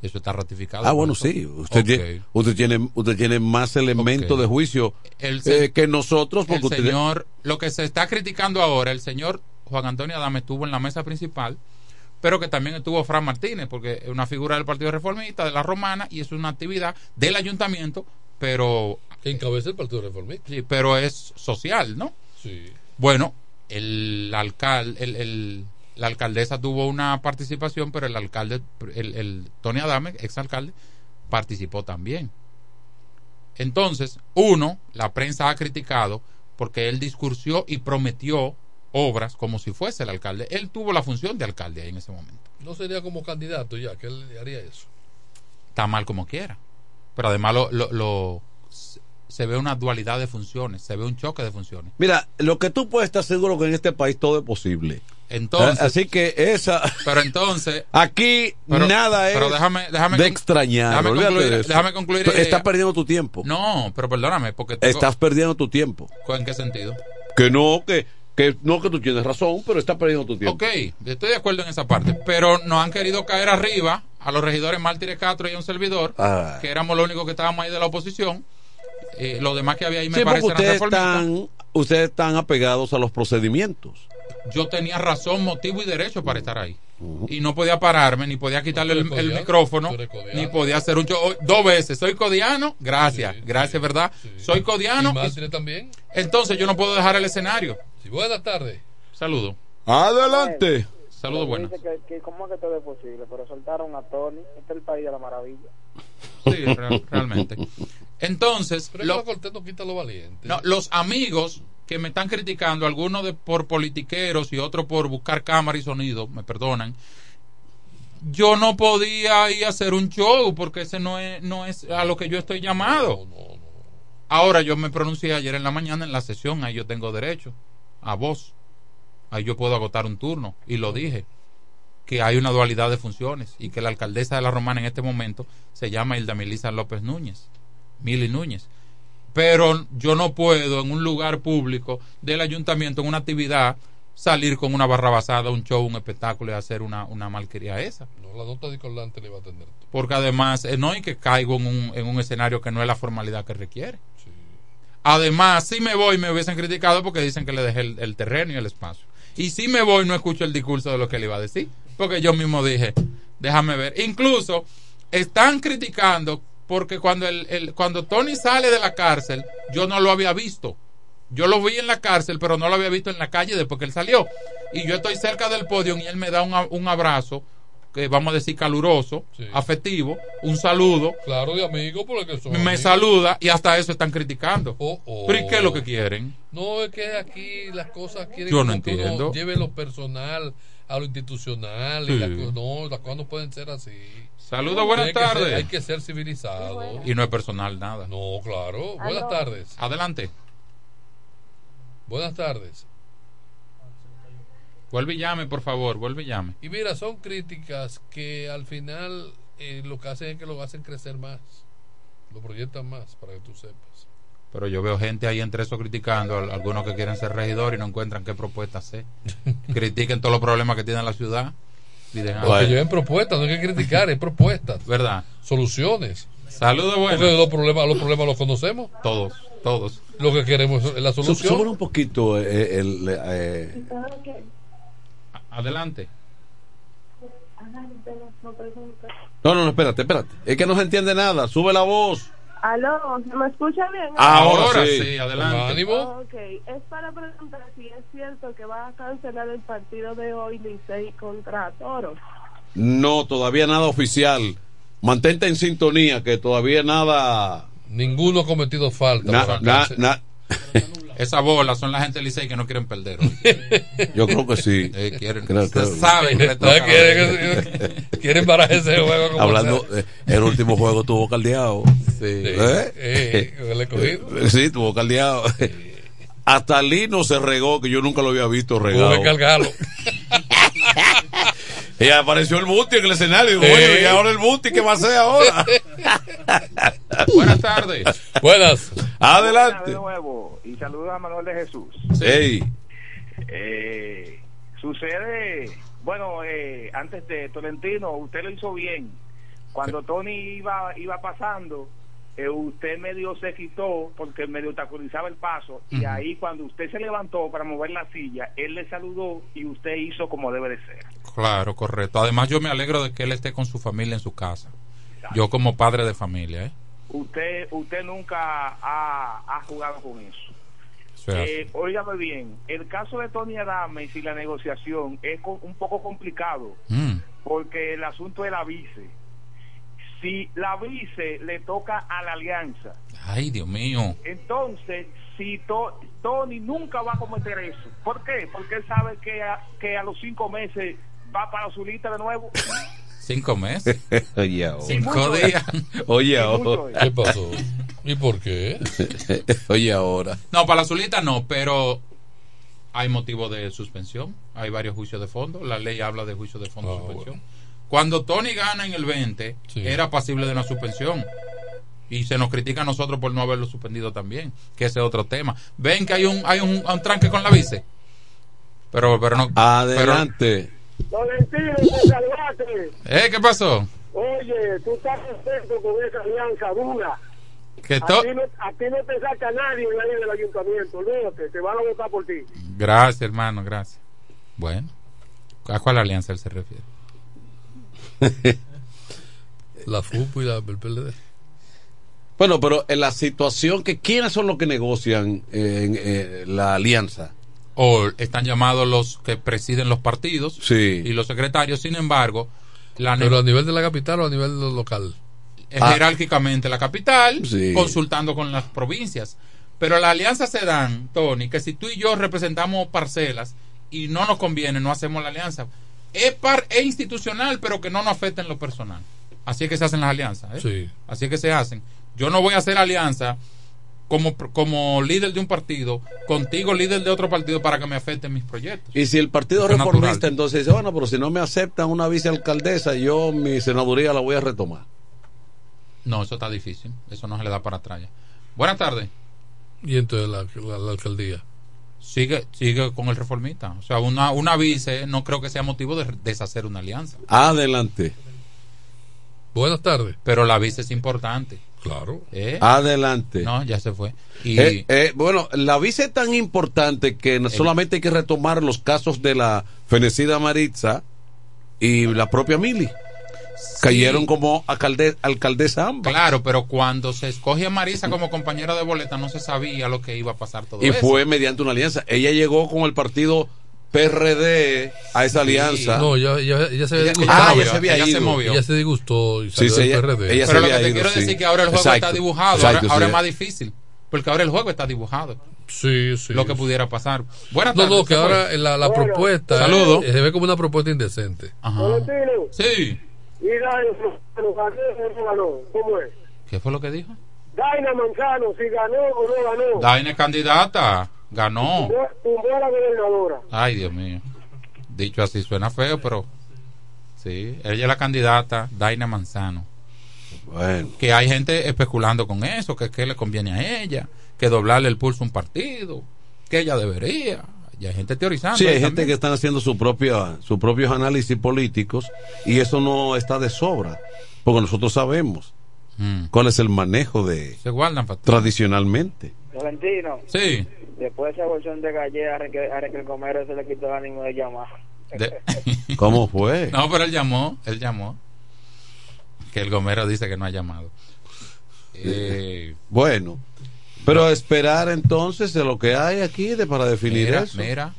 Eso está ratificado. Ah, bueno, eso. sí. Usted, tiene, usted tiene usted tiene más elementos de juicio El se- eh, que nosotros El porque usted- señor, lo que se está criticando ahora, el señor Juan Antonio Adame estuvo en la mesa principal, pero que también estuvo Fran Martínez, porque es una figura del Partido Reformista, de la Romana, y es una actividad del ayuntamiento, pero... Que encabeza el Partido Reformista. Sí, pero es social, ¿no? Sí. Bueno, el alcalde, el, el- la alcaldesa tuvo una participación, pero el alcalde, el, el Tony Adame, exalcalde, participó también. Entonces, uno, la prensa ha criticado porque él discursió y prometió obras como si fuese el alcalde. Él tuvo la función de alcalde ahí en ese momento. No sería como candidato ya, que él haría eso. Está mal como quiera. Pero además lo, lo- lo- se ve una dualidad de funciones, se ve un choque de funciones. Mira, lo que tú puedes estar seguro que en este país todo es posible. Entonces, Así que esa. Pero entonces. Aquí Pero- nada es pero déjame- déjame de extrañar. déjame olvídate concluir- de déjame concluir, Estás perdiendo tu tiempo. No, pero perdóname, porque tengo- Estás perdiendo tu tiempo. ¿En qué sentido? Que no, que, que no que tú tienes razón, pero estás perdiendo tu tiempo. Ok, estoy de acuerdo en esa parte, pero no han querido caer arriba a los regidores Mártires Castro y a un servidor, Ah. que éramos los únicos que estábamos ahí de la oposición. Eh, los demás que había ahí me Sí, parecen ustedes están, ustedes están apegados a los procedimientos. Yo tenía razón, motivo y derecho para estar ahí. Y no podía pararme, ni podía quitarle el, el micrófono, ni podía hacer un show. Dos veces, soy codiano, gracias, gracias, ¿verdad? Soy codiano. ¿Y y- también? entonces yo no puedo dejar el escenario. Sí, buenas tardes. Saludo. Adelante. Saludos, buenas. Que, que cómo es que todo es posible, pero soltaron a Tony. Este es el país de la maravilla. Sí, real- realmente. Entonces, Pero lo- es que la Cortés no quita lo valiente. no, los amigos que me están criticando, algunos de, por politiqueros y otros por buscar cámara y sonido, me perdonan. Yo no podía ir a hacer un show porque ese no es, no es a lo que yo estoy llamado. Ahora yo me pronuncié ayer en la mañana en la sesión, ahí yo tengo derecho a voz. Ahí yo puedo agotar un turno y lo dije que hay una dualidad de funciones y que la alcaldesa de la Romana en este momento se llama Hilda Melisa López Núñez, Mili Núñez. Pero yo no puedo en un lugar público del ayuntamiento, en una actividad, salir con una barra basada, un show, un espectáculo y hacer una, una malquería esa. No, la nota discordante le va a atender. Porque además, eh, no hay que caigo en un, en un escenario que no es la formalidad que requiere. Además, si me voy, me hubiesen criticado porque dicen que le dejé el, el terreno y el espacio. Y si me voy, no escucho el discurso de lo que él iba a decir. Porque yo mismo dije, déjame ver. Incluso están criticando porque cuando, el, el- cuando Tony sale de la cárcel, yo no lo había visto. Yo lo vi en la cárcel, pero no lo había visto en la calle después que él salió. Y yo estoy cerca del podio y él me da un, un abrazo que vamos a decir caluroso, afectivo, un saludo. Claro, de amigo, porque son Me saluda y hasta eso están criticando. Oh, oh. ¿Pero y qué es lo que quieren? No, es que aquí las cosas quieren Yo no que uno entiendo. lleve lo personal a lo institucional. Y las no, las cosas no pueden ser así. Saludos, buenas Hay que ser- tardes. hay que ser civilizado. Y no es personal nada. No, claro. Buenas tardes. Adelante. Buenas tardes. Vuelve y llame, por favor, vuelve y llame. Y mira, son críticas que al final eh, lo que hacen es que lo hacen crecer más. Lo proyectan más, para que tú sepas. Pero yo veo gente ahí entre eso criticando, al- algunos que quieren ser regidor y no encuentran qué propuesta hacer. [LAUGHS] Critiquen todos los problemas que tiene la ciudad. Y dejan- Porque lleven propuestas, no hay que criticar, hay propuestas. [LAUGHS] ¿Verdad? Soluciones. Saludos, buenas. Porque los problemas, los problemas los conocemos. Todos, todos. Lo que queremos es la solución. Súbele un poquito eh, el, eh, Adelante. No, no, no, espérate, espérate. Es que no se entiende nada. Sube la voz. Aló, ¿me escucha bien? Ahora sí. adelante. Ok, es para preguntar si es cierto que va a cancelar el partido de hoy Licey contra Toro. No, todavía nada oficial. Mantente en sintonía, que todavía nada. Ninguno ha cometido falta. Na- por na- na- [LAUGHS] Esa bola son la gente del Licey que no quieren perder. [LAUGHS] yo creo que sí. Eh, quieren, Creo- saben que No, [LAUGHS] quieren, quieren barajar ese juego como [LAUGHS] Hablando, eh, el último juego tuvo caldeado. Sí. ¿Eh? Eh. Sí, tuvo caldeado. Hasta Lino se regó, que yo nunca lo había visto regado. Tuve que cargarlo. Y apareció el Buti en el escenario. Y digo, Eh. "Oye, ¿y ahora el Buti qué va a hacer ahora? [LAUGHS] Buenas tardes. Buenas. Adelante. De nuevo, y saludos a Manuel de Jesús. Ey. Eh, sucede, bueno, eh, antes de Tolentino, usted lo hizo bien. Cuando Tony iba iba pasando, eh, usted medio se quitó porque medio obstaculizaba el paso y ahí cuando usted se levantó para mover la silla, él le saludó y usted hizo como debe de ser. Claro, correcto. Además, yo me alegro de que él esté con su familia en su casa. Yo como padre de familia, ¿eh? Usted usted nunca ha, ha jugado con eso. Eso es Eh, óigame bien, el caso de Tony Adames y la negociación es un poco complicado Mm. porque el asunto es la vice. Si la vice le toca a la alianza, Ay, Dios mío. entonces si To- Tony nunca va a cometer eso. ¿Por qué? Porque él sabe que a, que a los cinco meses va para su lista de nuevo. Cinco meses. [LAUGHS] Oye, ahora. Cinco días. Oye, ahora. ¿Qué pasó? ¿Y por qué? [LAUGHS] Oye, ahora. No, para la Zulita no, pero hay motivo de suspensión. Hay varios juicios de fondo. La ley habla de juicios de fondo Ah, de suspensión. Cuando Tony gana en el 20, era pasible de una suspensión. Y se nos critica a nosotros por no haberlo suspendido también, que ese es otro tema. Ven que hay un hay un, un tranque con la vice. Pero pero no Adelante. Valentino, te salvaste. ¿Eh? ¿Qué pasó? Oye, tú estás contento con esa alianza dura. Que A to- ti, no, a ti no te saca nadie en la ley del ayuntamiento. Olvídate, te van a votar por ti. Gracias, hermano, gracias. Bueno, ¿a cuál alianza él se refiere? [LAUGHS] La FUPU y la, el PLD. Bueno, pero en la situación que quiénes son los que negocian eh, en eh, la alianza. O están llamados los que presiden los partidos Sí. y los secretarios. Sin embargo, la Pero a nivel de la capital o a nivel local. es Ah. jerárquicamente la capital, Sí. consultando con las provincias. Pero las alianzas se dan, Tony, que si tú y yo representamos parcelas y no nos conviene, no hacemos la alianza. Es, par, es institucional, pero que no nos afecta en lo personal. Así es que se hacen las alianzas. ¿eh? Sí. Así es que se hacen. Yo no voy a hacer alianza como, como líder de un partido, contigo líder de otro partido, para que me afecten mis proyectos. Y si el partido es reformista natural. entonces dice, bueno, pero si no me aceptan una vicealcaldesa, yo mi senaduría la voy a retomar. No, eso está difícil. Eso no se le da para atrás. ya. Buenas tardes. Y entonces la, la- la alcaldía. Sigue, sigue con el reformista. O sea, una, una vice no creo que sea motivo de deshacer una alianza. Adelante. Buenas tardes. Pero la vice es importante. Claro. ¿Eh? Adelante. No, ya se fue. Y Eh, eh, bueno, la vice es tan importante que no solamente hay que retomar los casos de la fenecida Maritza y la propia Mili. Cayeron como alcalde- alcaldesa ambas. claro, pero cuando se escoge a Marisa como compañera de boleta no se sabía lo que iba a pasar todo Y eso. fue mediante una alianza. Ella llegó con el partido PRD a esa alianza. No, ya, ya, ya se había Ella- disgustado. ah, ella se había Ella ido. movió. Ella se disgustó y Sí, salió sí, del ella- PRD. ella se Pero lo que te ido, quiero sí. decir es que ahora el juego Exacto, está dibujado. exacto, ahora ahora sí. es más difícil. Porque ahora el juego está dibujado. Sí, sí. Lo que pudiera pasar. Buenas No, tardes. no, que ¿qué ahora la, la propuesta Saludos. eh, se ve como una propuesta indecente. Valentino, Sí. y Daina Manzano, ¿ganó o no? ¿Cómo es? ¿Qué fue lo que dijo? Daina Manzano, si ganó o no ganó. Daina es candidata. Ganó. Tumbó- Tumbó a la gobernadora. Ay, Dios mío. Dicho así suena feo, pero sí, ella es la candidata, Daina Manzano. Bueno. Que hay gente especulando con eso, que, que le conviene a ella, que doblarle el pulso a un partido, que ella debería. Y hay gente teorizando. Sí, hay gente que están haciendo su propia, sus propios análisis políticos y eso no está de sobra, porque nosotros sabemos Mm. cuál es el manejo de Se guardan facturas. tradicionalmente. Valentino. Sí. Después de esa bolsón de galleta, ahora que, ahora que el comer se le quitó el ánimo de llamar. De- [LAUGHS] ¿Cómo fue? No, pero él llamó, él llamó. Que el gomero dice que no ha llamado. Eh, Bueno, pero a esperar entonces de lo que hay aquí de para definir mira, eso. mira,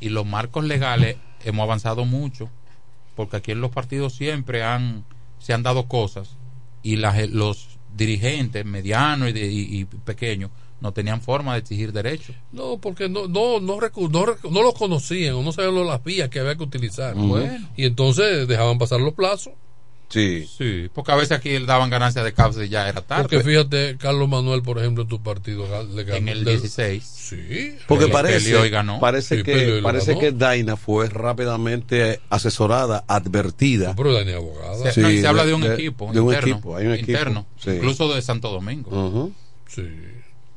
y los marcos legales hemos avanzado mucho, porque aquí en los partidos siempre han se han dado cosas y las, los dirigentes medianos y, de- y- y pequeños no tenían forma de exigir derechos. No, porque no, no, no, no, no los conocían o no sabían lo- las vías que había que utilizar. Y entonces dejaban pasar los plazos. Sí. Sí, porque a veces aquí daban ganancias de causa y ya era tarde. Porque fíjate, Carlos Manuel, por ejemplo, en tu partido le ganó. en el del- 16. Sí. Porque parece, y ganó. parece Sí, que parece ganó. que Daina fue rápidamente asesorada, advertida. Pero Daina abogada. Se, no, y se habla de un equipo de un interno, equipo, hay un equipo, interno, sí. incluso de Santo Domingo. Sí.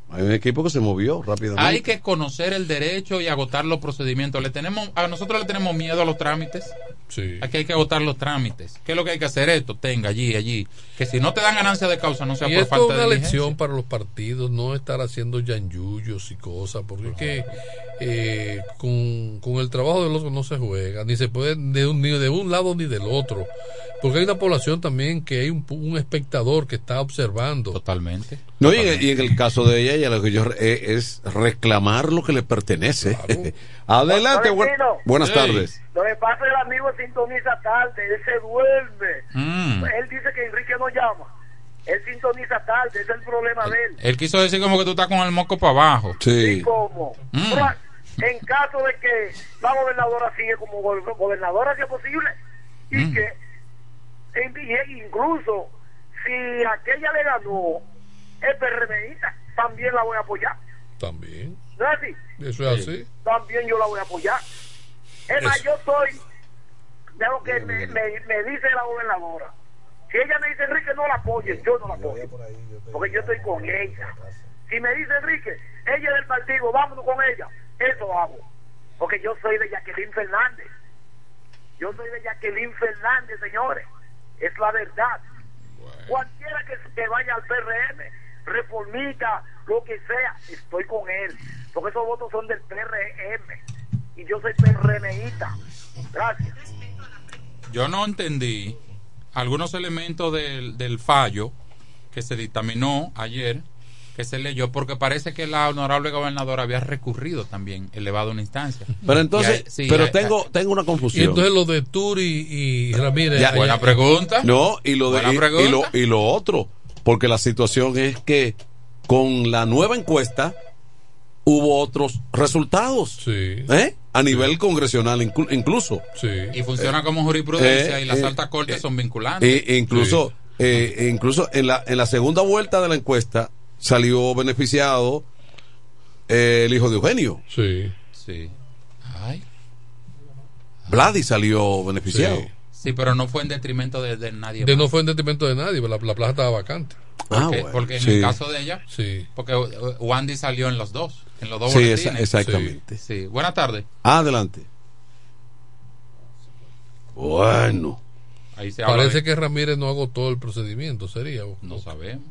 Hay un equipo que se movió rápidamente. Hay que conocer el derecho y agotar los procedimientos. Le tenemos, a nosotros le tenemos miedo a los trámites. Sí. Aquí hay que agotar los trámites. ¿Qué es lo que hay que hacer? Esto, tenga allí, allí. Que si no te dan ganancia de causa, no sea Y por esto es falta una de diligencia. lección para los partidos, no estar haciendo yanyuyos y cosas, porque es que eh, con, con el trabajo de los otros no se juega, ni se puede de un, ni de un lado ni del otro, porque hay una población también que hay un, pu- un espectador que está observando. Totalmente. No, y en, y en el caso de ella, ella lo que yo eh, es reclamar lo que le pertenece. [LAUGHS] Adelante, bu- buenas Sí. tardes. Lo que pasa es que el amigo sintoniza tarde, él se duerme. Mm. Él dice que Enrique no llama. Él sintoniza tarde, ese es el problema de él. Él quiso decir como que tú estás con el moco para abajo. Sí. ¿Cómo? Mm. Pero, En caso de que la gobernadora sigue como go- gobernadora, si es posible, y Mm. que en- y incluso si aquella le ganó el PRMista, también la voy a apoyar. También. ¿No es así? Eso es así. también yo la voy a apoyar. Es más, yo soy de lo que me, me, me dice la gobernadora. Si ella me dice, Enrique, no la apoye, yo no la apoyo. Porque yo estoy con ella. Si me dice, Enrique, ella es del partido, vámonos con ella, eso hago. Porque yo soy de Jacqueline Fernández. Yo soy de Jacqueline Fernández, señores. Es la verdad. Cualquiera que, que vaya al PRM, reformista, lo que sea, estoy con él. Porque esos votos son del PRM. Y yo soy PRMista. Gracias. Yo no entendí algunos elementos del, del fallo que se dictaminó ayer, que se leyó, porque parece que la honorable gobernadora había recurrido también, elevado una instancia. Pero entonces, Y hay- sí, pero hay- tengo, tengo una Y confusión. entonces lo de Turi y Ramírez. Ya, buena pregunta. No, y lo, de, Buena y- y, lo, y lo otro, porque la situación es que con la nueva encuesta hubo otros resultados. Sí. ¿eh? A nivel congresional inclu- incluso. Sí. Y funciona como jurisprudencia Eh, y las eh, altas cortes eh, son vinculantes. Incluso, incluso en la, en la segunda vuelta de la encuesta salió beneficiado eh, el hijo de Eugenio. Sí. Sí. Ay. Vladi salió beneficiado. Sí. Sí, pero no fue en detrimento de, de nadie. De no fue en detrimento de nadie, la, la plaza estaba vacante. Ah, Porque, bueno, porque en sí. el caso de ella, Sí. porque uh, Wandy salió en los dos, en los dos Sí, boletines. exactamente. Sí. Buenas tardes. Adelante. Bueno. Ahí se habla Parece de- que Ramírez no agotó el procedimiento, sería. o- No sabemos.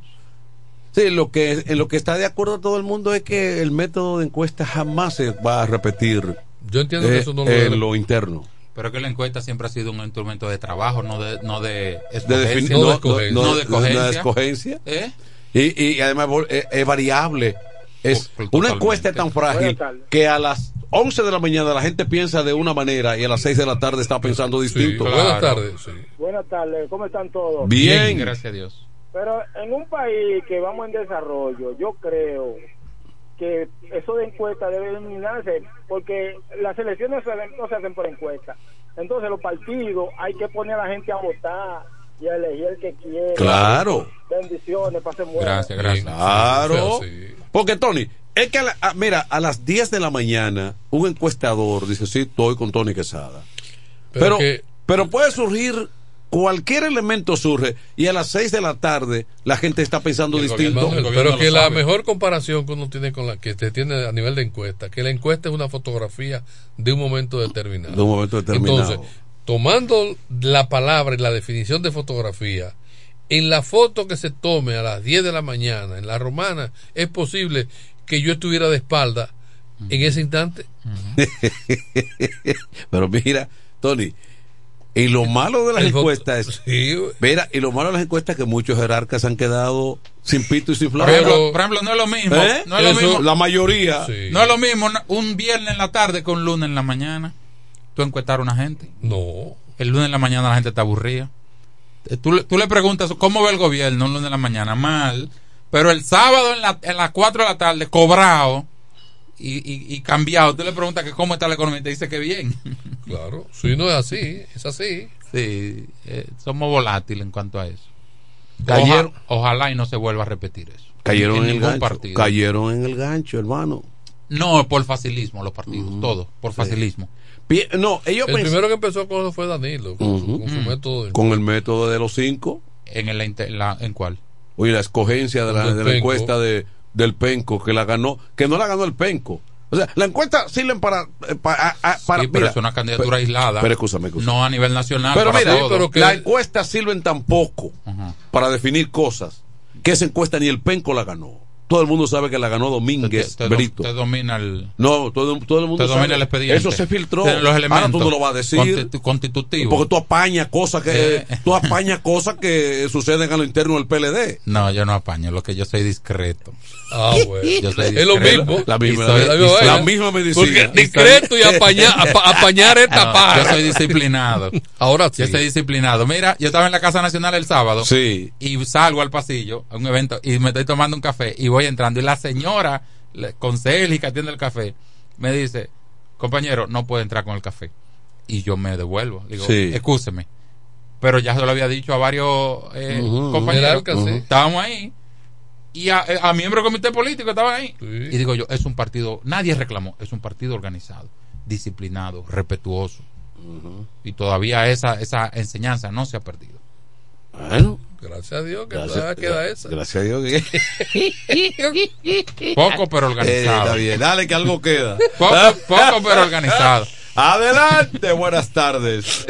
Sí, lo que, en lo que está de acuerdo todo el mundo es que el método de encuesta jamás se va a repetir Yo entiendo que eh, eso no lo en debe- lo interno. Pero que la encuesta siempre ha sido un instrumento de trabajo, no de, no de escogencia. de no, escogencia. no- No de escogencia. no de escogencia. ¿Eh? Y, y además es, es variable. Es una encuesta es tan frágil que a las 11 de la mañana la gente piensa de una manera y a las 6 de la tarde está pensando distinto. Buenas tardes. Buenas tardes, ¿cómo están todos? Bien. Gracias a Dios. Pero en un país que vamos en desarrollo, yo creo que eso de encuesta debe eliminarse, porque las elecciones no se hacen- por encuesta. Entonces los partidos hay que poner a la gente a votar y a elegir el que quiera. Claro. Bendiciones, pasen buenas. Gracias, gracias. Claro. Porque, Tony, es que, a la- a- mira, a las 10 de la mañana, un encuestador dice, sí, estoy con Tony Quesada. Pero Pero, que- pero puede surgir, cualquier elemento surge, y a las 6 de la tarde la gente está pensando distinto. Pero que la mejor comparación que uno tiene con la que se tiene a nivel de encuesta, que la encuesta es una fotografía de un momento determinado. De un momento determinado. Entonces, tomando la palabra y la definición de fotografía, en la foto que se tome a las 10 de la mañana en la romana, es posible que yo estuviera de espalda en ese instante. [LAUGHS] Pero mira, Tony, y lo malo de las El encuestas es, mira, y lo malo de las encuestas es que muchos jerarcas han quedado sin pito y sin Por flauta. ejemplo, por ejemplo, no es lo mismo. ¿Eh? No es lo mismo. la mayoría. No es lo mismo un viernes en la tarde que un lunes en la mañana. Tú encuestar a una gente. No. El lunes en la mañana la gente está aburrida. Eh, Tú, le- tú le preguntas cómo ve el gobierno un lunes en la mañana. Mal. Pero el sábado en, la, en las 4 de la tarde, cobrado y, y, y cambiado, tú le preguntas que cómo está la economía y te dice que bien. [LAUGHS] Claro, si no es así, es así. Sí, eh, somos volátiles en cuanto a eso. Cayeron- Oja- ojalá y no se vuelva a repetir eso. Cayeron en, el ningún gancho. partido. Cayeron en el gancho, hermano. No, por facilismo los partidos, todos, por facilismo. No, ellos El primero que empezó con eso fue Danilo, con, su, con su Mm. método de con el método de los cinco. ¿En, el, la- ¿En cuál? Oye, la escogencia de la, de la encuesta de, del Penco, que la ganó, que no la ganó el Penco. O sea, la encuesta sirven para. eh, para Sí, pero mira, es una candidatura aislada. Pero escúchame, escúchame. No a nivel nacional. Pero mira, todo. pero que las encuestas sirven tan poco para definir cosas que esa encuesta ni el Penco la ganó. Todo el mundo sabe que la ganó Domínguez te, Brito. te domina el. No, todo, todo el mundo te domina sabe. el expediente. Eso se filtró. Los Ahora elementos tú no lo vas a decir. constitu- constitutivos. Porque tú apañas cosas que Sí. tú apañas cosas que suceden a lo interno del PLD. No, yo no apaño, lo que yo soy discreto. [LAUGHS] Ah, bueno. Yo soy Es lo mismo. La misma, soy- la, y soy- la misma medicina. Porque discreto y [LAUGHS] apañar, apa- apañar es No, tapar. yo soy disciplinado. Ahora sí. Yo soy disciplinado. Mira, yo estaba en la Casa Nacional el sábado. Sí. Y salgo al pasillo a un evento y me estoy tomando un café y voy entrando. Y la señora, la conserje que atiende el café, me dice, compañero, no puede entrar con el café. Y yo me devuelvo. Digo, Sí. excúseme. Pero ya se lo había dicho a varios eh, compañeros. Sí. Estábamos ahí. Y a, a miembros del comité político estaban ahí. Y digo yo, es un partido, nadie reclamó, es un partido organizado, disciplinado, respetuoso. Y todavía esa, esa enseñanza no se ha perdido. Bueno, Gracias a Dios que gracias, todavía queda esa. gracias a Dios que. [LAUGHS] [LAUGHS] Poco pero Eh, organizado. está bien, dale que algo queda. Poco, poco pero organizado. [LAUGHS] Adelante, buenas tardes.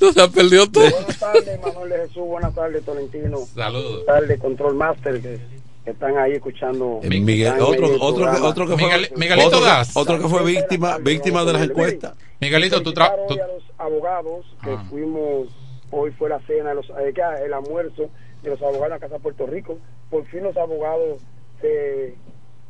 No se ha perdido todo. Buenas tardes, Manuel de Jesús. Buenas tardes, Tolentino. Saludos. Buenas tardes, Control Master, que, que están ahí escuchando. Eh, Miguel, están otro, otro, que, otro que fue, Miguel- Miguelito otro, que- Das. otro que fue víctima, víctima de las encuestas. Miguelito, tú, tra- tú- a los abogados que Ah. fuimos, hoy fue la cena, de los, eh, el almuerzo de los abogados en la Casa de Puerto Rico. Por fin los abogados se,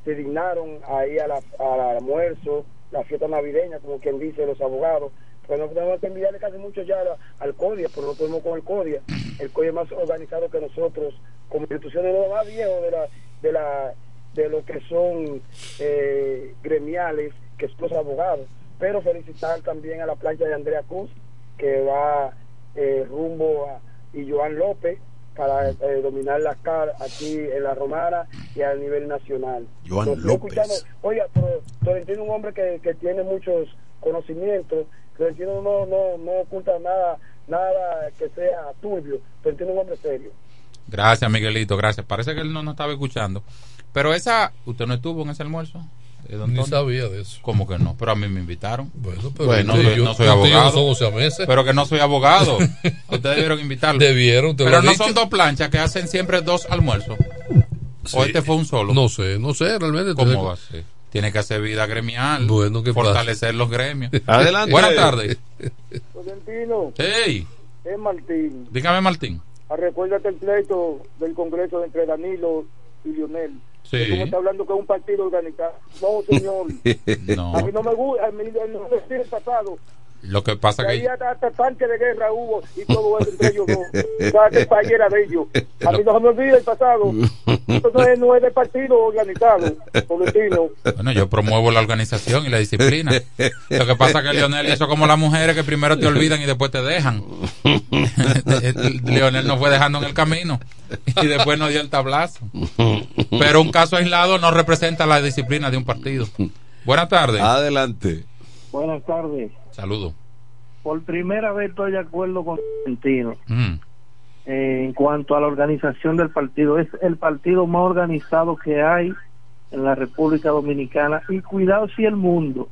dignaron ahí a al almuerzo, la fiesta navideña, como quien dice, los abogados. Pero no tenemos que enviarle casi mucho ya a al CODIA, pero no podemos con el CODIA. El CODIA es más organizado que nosotros, como instituciones de más viejo de la de la de lo que son eh, gremiales, que son los abogados. Pero felicitar también a la plancha de Andrea Cruz, que va eh, rumbo a y Joan López para eh, dominar la CAR aquí en la Romana y a nivel nacional. Joan López. escuchando. Oiga, pero Tolentino es un hombre que, que tiene muchos conocimientos. Tolentino no, no, no oculta nada, nada que sea turbio. Tolentino es un hombre serio. Gracias, Miguelito, gracias. Parece que él no nos estaba escuchando. Pero esa, ¿usted no estuvo en ese almuerzo? Eh, Ni Tony? sabía de eso. ¿Cómo que no? Pero a mí me invitaron. Bueno, pero Bueno, sí, no, yo- no soy abogado. Pero que no soy abogado. [LAUGHS] Ustedes debieron invitarlo. Debieron, te Pero no dicho. son dos planchas que hacen siempre dos almuerzos. Sí. ¿O este fue un solo? No sé, no sé, realmente. ¿Cómo Tiene- va a ser? Tiene que hacer vida gremial. Bueno, ¿qué pasa? Fortalecer los gremios. [LAUGHS] Adelante. Buenas tardes. [LAUGHS] Tolentino, Hey, es Martín. dígame, Martín. Ah, Recuérdate el pleito del Congreso entre Danilo y Lionel. Sí. Estás hablando que es un partido organizado. No, señor. [LAUGHS] No. A mí no me gusta, a mí no me gusta el pasado. Lo que pasa Y que hasta, hasta tanque de guerra hubo y todo eso entre ellos dos. [LAUGHS] Cada que el país era de ellos. A mí no se me olvida el pasado. Esto no es, no de partido organizado. Bueno, yo promuevo la organización y la disciplina. Lo que pasa que Leonel hizo como las mujeres que primero te olvidan y después te dejan. [LAUGHS] Leonel nos fue dejando en el camino y después nos dio el tablazo. Pero un caso aislado no representa la disciplina de un partido. Buenas tardes. Adelante. Buenas tardes. Saludos. Por primera vez estoy de acuerdo con Argentino Mm. en cuanto a la organización del partido. Es el partido más organizado que hay en la República Dominicana y cuidado si el mundo,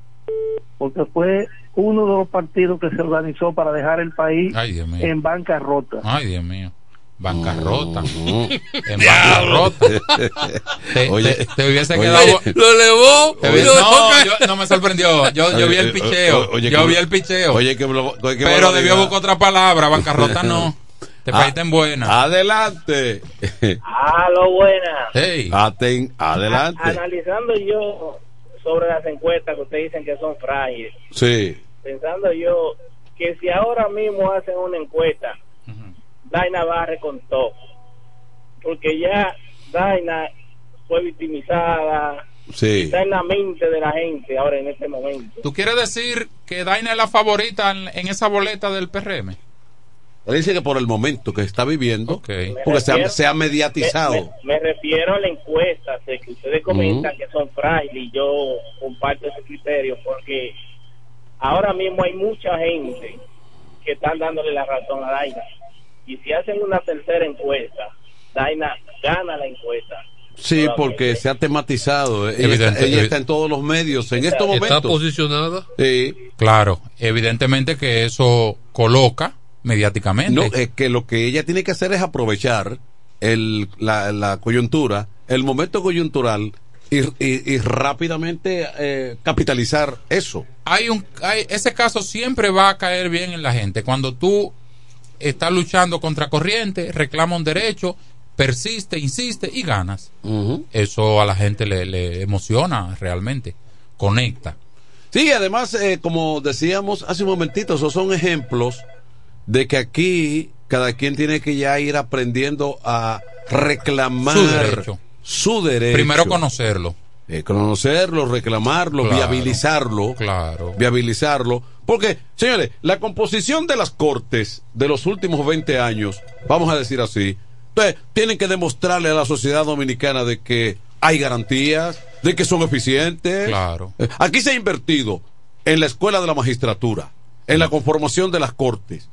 porque fue uno de los partidos que se organizó para dejar el país Ay, en bancarrota. Ay, Dios mío. Bancarrota. [LAUGHS] en bancarrota. [LAUGHS] Te, Oye, te- te hubiese oye. quedado. Oye, lo elevó, Te hubiese- lo no, yo- no me sorprendió. Yo, yo vi el picheo. Oye, yo que- vi el picheo. Oye, que, lo- que pero debió buscar otra palabra. Bancarrota [LAUGHS] no. Te Ah, en buena. Adelante. Aló, buenas. Hey. Aten- adelante. Analizando yo sobre las encuestas que ustedes dicen que son frágiles, Sí. pensando yo que si ahora mismo hacen una encuesta, Daina barre con todo. Porque ya Daina fue victimizada, Sí. está en la mente de la gente ahora en este momento. ¿Tú quieres decir que Daina es la favorita en, en esa boleta del PRM? Él dice que por el momento que está viviendo, porque Me se ha, refiero- se ha mediatizado. Me, me- me refiero a la encuesta, sé que ustedes comentan que son frágiles y yo comparto ese criterio porque ahora mismo hay mucha gente que están dándole la razón a Daina. Y si hacen una tercera encuesta, Daina gana la encuesta. Sí, porque se ha tematizado. Ella, está, ella está en todos los medios en estos Está momentos. posicionada. Sí. Claro, evidentemente que eso coloca mediáticamente. No, es que lo que ella tiene que hacer es aprovechar el, la, la coyuntura, el momento coyuntural y, y- y rápidamente eh, capitalizar eso. hay un hay, ese caso siempre va a caer bien en la gente cuando tú estás luchando contra corriente reclama un derecho persiste insiste y ganas eso a la gente le, le emociona realmente conecta Sí, además, eh, como decíamos hace un momentito, esos son ejemplos de que aquí cada quien tiene que ya ir aprendiendo a reclamar Su derecho. su derecho. primero conocerlo Eh, conocerlo, reclamarlo, Claro, viabilizarlo. Claro. Viabilizarlo. Porque, señores, la composición de las cortes de los últimos 20 años, vamos a decir así, entonces, tienen que demostrarle a la sociedad dominicana de que hay garantías, de que son eficientes. Claro. Eh, Aquí se ha invertido en la escuela de la magistratura, en la conformación de las cortes.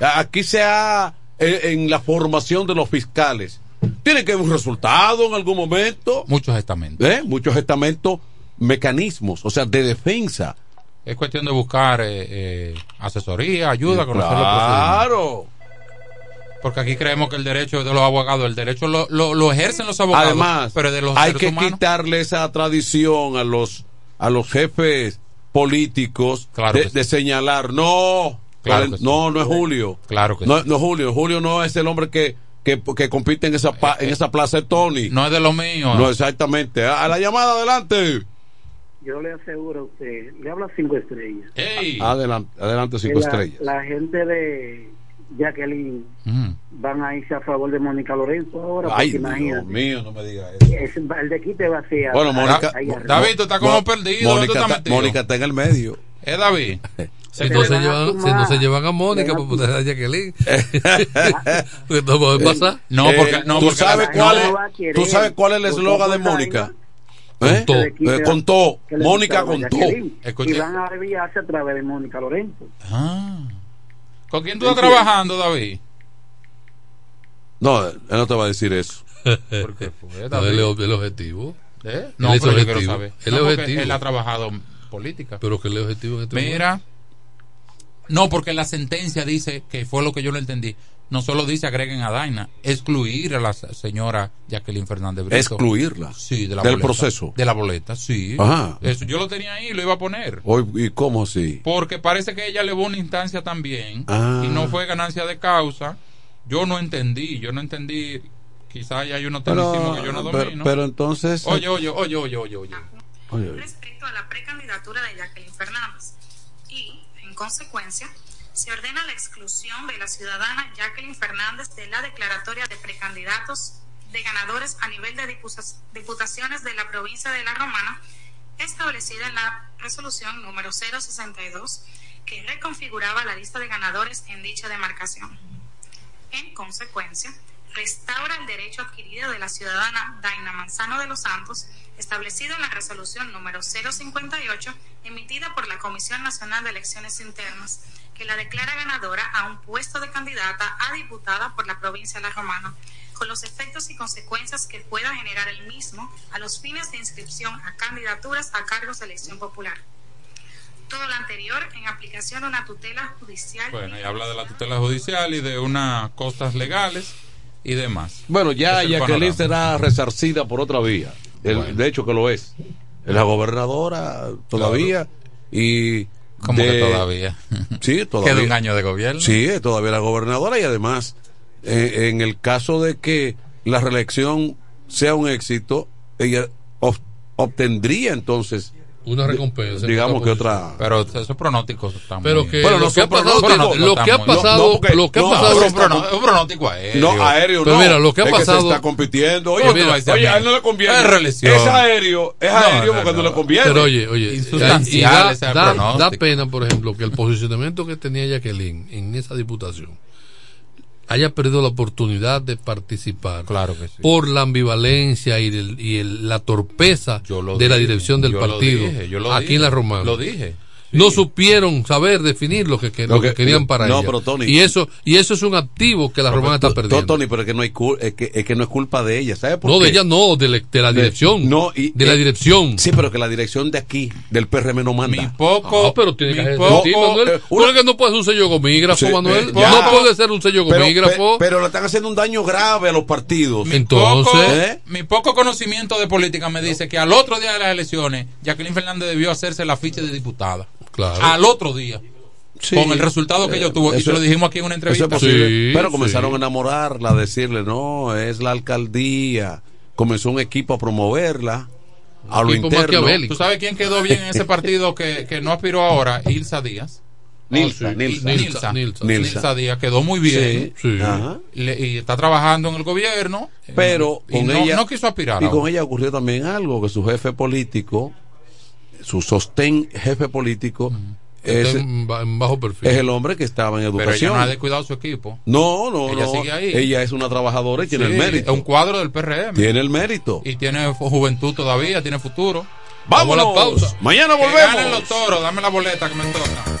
A- Aquí se ha eh, en la formación de los fiscales. Tiene que haber un resultado en algún momento. Muchos estamentos. ¿Eh? Muchos estamentos, mecanismos, o sea, de defensa. Es cuestión de buscar eh, eh, asesoría ayuda conocer los procedimientos. Claro. porque aquí creemos que el derecho de los abogados el derecho lo, lo, lo ejercen los abogados Además, pero de los hay que humanos quitarle esa tradición a los a los jefes políticos Claro de, sí. de señalar no Claro sí. no no es Julio Claro que no, sí. no es Julio Julio no es el hombre que que, que compite en esa pa- en esa plaza de Tony Eh, no es de lo mío no exactamente a, a la llamada adelante Yo le aseguro a usted, le habla cinco estrellas. adelante adelante cinco la, estrellas La gente de Jacqueline Mm. van a irse a favor de Mónica Lorenzo ahora, ay Dios imagínate. mío no me diga eso Es- el de quite vacía. bueno Mónica. David, tú estás como Mo- perdido, ¿dónde tú Mónica está, metido? Mónica está en el medio ¿Eh, David? [LAUGHS] Si no, se llevan, si no se llevan a Mónica, pues poner a Jacqueline. [LAUGHS] [LAUGHS] No puede pasar. No, porque- no, ¿tú porque sabes cuál no es, tú sabes cuál es el eslogan de Mónica ¿Eh? Que quite Eh, contó que Mónica contó. Y van a desviarse a través de Mónica Lorenzo. Ah. ¿Con quién tú estás trabajando, David? no él no te va a decir eso [LAUGHS] ¿Por qué fue, No, el, el objetivo. ¿Eh? Él No, es pero yo quiero objetivo. saber. Él No, objetivo. Él ha trabajado en política. Pero que el objetivo en este Mira. No, porque la sentencia dice que fue lo que yo no entendí. No solo dice agreguen a Daina, excluir a la señora Jacqueline Fernández Brito. excluirla Sí, de la del boleta. proceso De la boleta, sí. Ajá. Eso yo lo tenía ahí, lo iba a poner. Hoy, ¿y cómo así? Porque parece que ella elevó una instancia también Ah. y no fue ganancia de causa. Yo no entendí, yo no entendí Quizás hay Pero, tecnicismos que yo no pero- domino. pero entonces- Oye, oye, oye, oye, oye, oye. Oye, respecto a la precandidatura de Jacqueline Fernández y, en consecuencia, se ordena la exclusión de la ciudadana Jacqueline Fernández de la declaratoria de precandidatos de ganadores a nivel de diputaciones de la provincia de La Romana, establecida en la resolución número 062, que reconfiguraba la lista de ganadores en dicha demarcación. En consecuencia, restaura el derecho adquirido de la ciudadana Daina Manzano de los Santos, establecido en la resolución número 058, emitida por la Comisión Nacional de Elecciones Internas, que la declara ganadora a un puesto de candidata a diputada por la provincia de La Romana, con los efectos y consecuencias que pueda generar el mismo a los fines de inscripción a candidaturas a cargos de elección popular. Todo lo anterior en aplicación de una tutela judicial Bueno, y habla de la tutela judicial y de unas costas legales y demás. Bueno, ya Jacqueline será resarcida por otra vía. El- De hecho que lo es. Es la gobernadora todavía y... ¿Cómo que todavía? Sí, [LAUGHS] todavía. Queda un año de gobierno. Sí, todavía la gobernadora y además, eh, en el caso de que la reelección sea un éxito, ella ob- obtendría entonces una recompensa. digamos que otra Pero esos pronósticos están Pero que Bueno, lo que ha pasado, lo que ha pasado, lo que ha pasado, un, pronóstico aéreo. No, aéreo Pero no. mira, lo que ha es pasado- se está compitiendo. Oye, ¿Cómo mira, tú vas a decir oye, a él no le conviene. Es reelección. Es aéreo, es aéreo no, porque no, no. le conviene. Pero oye, oye, Insustancial y da, da- da pena, por ejemplo, que el posicionamiento que tenía Jacqueline en esa diputación haya perdido la oportunidad de participar Claro que sí. por la ambivalencia y, el- y el- la torpeza lo de la dirección del yo lo partido dije, yo lo aquí dije, en la Romana. lo dije. No supieron saber definir lo que, que- lo Lo que que- querían para no, ella. pero Tony- y eso y eso es un activo que la Romana está perdiendo. Tony, pero es que no hay cul- es que, es que no es culpa de ella, ¿sabes por No, qué? de ella no, de, la- de la De- dirección. no, y- de la eh, dirección. Sí, pero que la dirección de aquí, del PRM no manda. Mi poco, Ah, pero tiene que poco- Manuel. eh, ¿Tú crees que no puede ser un sello gomígrafo, Sí, Manuel? eh, no puede ser un sello Pero, gomígrafo. pe- pero le están haciendo un daño grave a los partidos. mi Entonces- poco, ¿Eh? mi poco conocimiento de política me dice que al otro día de las elecciones, Jacqueline Fernández debió hacerse la ficha de diputada. Claro. Al otro día. Sí. Con el resultado que Eh, yo tuve. Y eso- se lo dijimos aquí en una entrevista. es. Sí, pero sí. comenzaron a enamorarla, a decirle, no, es la alcaldía. Comenzó un equipo a promoverla. A lo interno. ¿Tú sabes quién quedó bien en ese partido que, que no aspiró ahora? Ilsa Díaz. Nilsa, Ah. Nilsa. Nilsa, Nilsa. Díaz quedó muy bien. Le- y está trabajando en el gobierno. Pero y con no, ella. no quiso aspirar. Y con ella ocurrió también algo: que su jefe político, su sostén jefe político, es, bajo perfil. es el hombre que estaba en Pero ella educación. no ha descuidado su equipo. No, no, Ella no. sigue ahí. Ella es una trabajadora y tiene Sí, el mérito. Es un cuadro del PRM. Tiene el mérito. Y tiene ju- juventud todavía, tiene futuro. Vámonos. Vamos a la pausa. Mañana Que volvemos. ganen los toros, dame la boleta que me toca.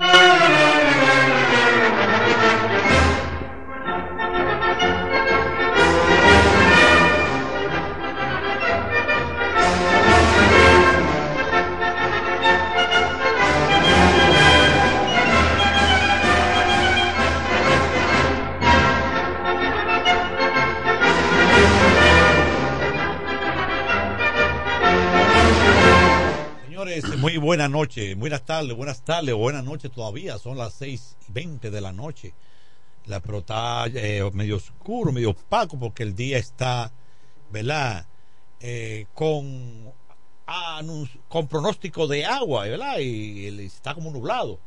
Thank you. Muy buena noche, buenas tardes, buenas tardes, buenas noches todavía, son las seis y veinte de la noche. La pero está eh, medio oscuro, medio opaco, porque el día está, ¿verdad? Eh, con, pronóstico de agua, ¿verdad? Y, el- está como nublado.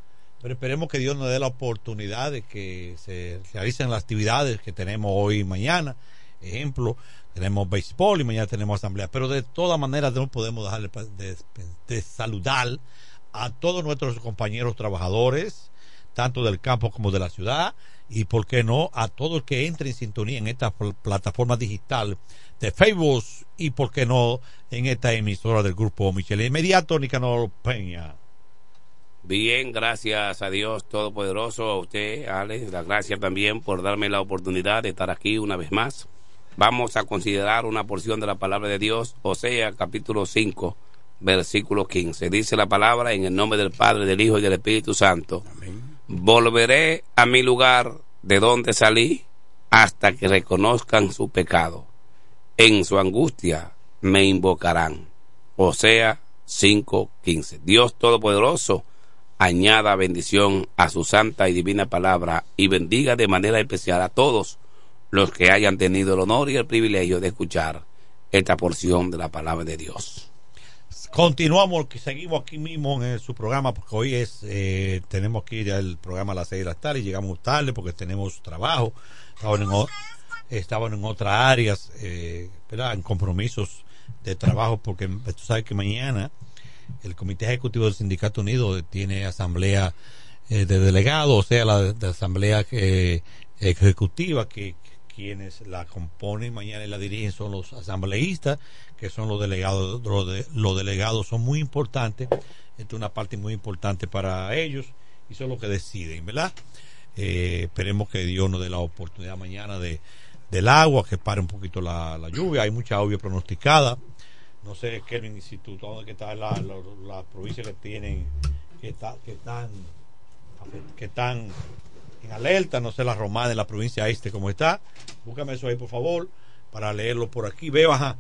Pero esperemos que Dios nos dé la oportunidad de que se realicen las actividades que tenemos hoy y mañana. Ejemplo, tenemos béisbol y mañana tenemos asamblea. Pero de todas maneras no podemos dejar de, saludar a todos nuestros compañeros trabajadores, tanto del campo como de la ciudad, y por qué no a todo el que entre en sintonía en esta pl- plataforma digital de Facebook y por qué no en esta emisora del grupo Michelle. Inmediato, Nicanor Peña. Bien, gracias a Dios Todopoderoso, a usted, Alex, las gracias también por darme la oportunidad de estar aquí una vez más. Vamos a considerar una porción de la palabra de Dios, Osea capítulo 5, versículo 15. Dice la palabra en el nombre del Padre, del Hijo y del Espíritu Santo. Volveré a mi lugar de donde salí hasta que reconozcan su pecado. En su angustia me invocarán. Osea 5:15. Dios Todopoderoso añada bendición a su santa y divina palabra y bendiga de manera especial a todos los que hayan tenido el honor y el privilegio de escuchar esta porción de la palabra de Dios. Continuamos, seguimos aquí mismo en su programa, porque hoy es, eh, tenemos que ir al programa a las 6 de la tarde y llegamos tarde porque tenemos trabajo. Estaban en, estaban en otras áreas, eh. En compromisos de trabajo, porque tú sabes que mañana el Comité Ejecutivo del Sindicato Unido tiene asamblea eh, de delegados, o sea, la, la asamblea eh, ejecutiva que quienes la componen mañana y la dirigen son los asambleístas, que son los delegados, los, de- los delegados son muy importantes, es una parte muy importante para ellos y son los que deciden, ¿verdad? Eh, esperemos que Dios nos dé la oportunidad mañana de del agua, que pare un poquito la, lluvia, hay mucha lluvia pronosticada. No sé, Kelvin, si tú, ¿dónde que está la, que tienen, que, está, que están, que están en alerta, no sé la romana de la provincia este cómo está. Búscame eso ahí, por favor, para leerlo por aquí. Veo, ajá,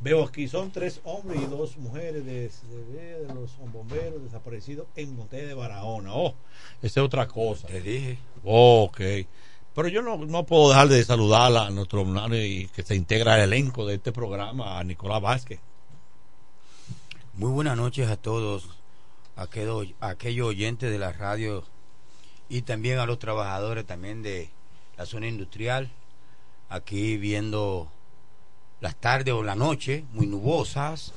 veo aquí, son tres hombres y dos mujeres de, de- de los bomberos desaparecidos en Monte de Barahona. Oh, esa es otra cosa. Te dije. ok. Pero yo no, no puedo dejar de saludar a nuestro hermano y que se integra al elenco de este programa, a Nicolás Vázquez. Muy buenas noches a todos, aquellos, aquellos oyentes de la radio y también a los trabajadores también de la zona industrial, aquí viendo las tardes o la noche muy nubosas,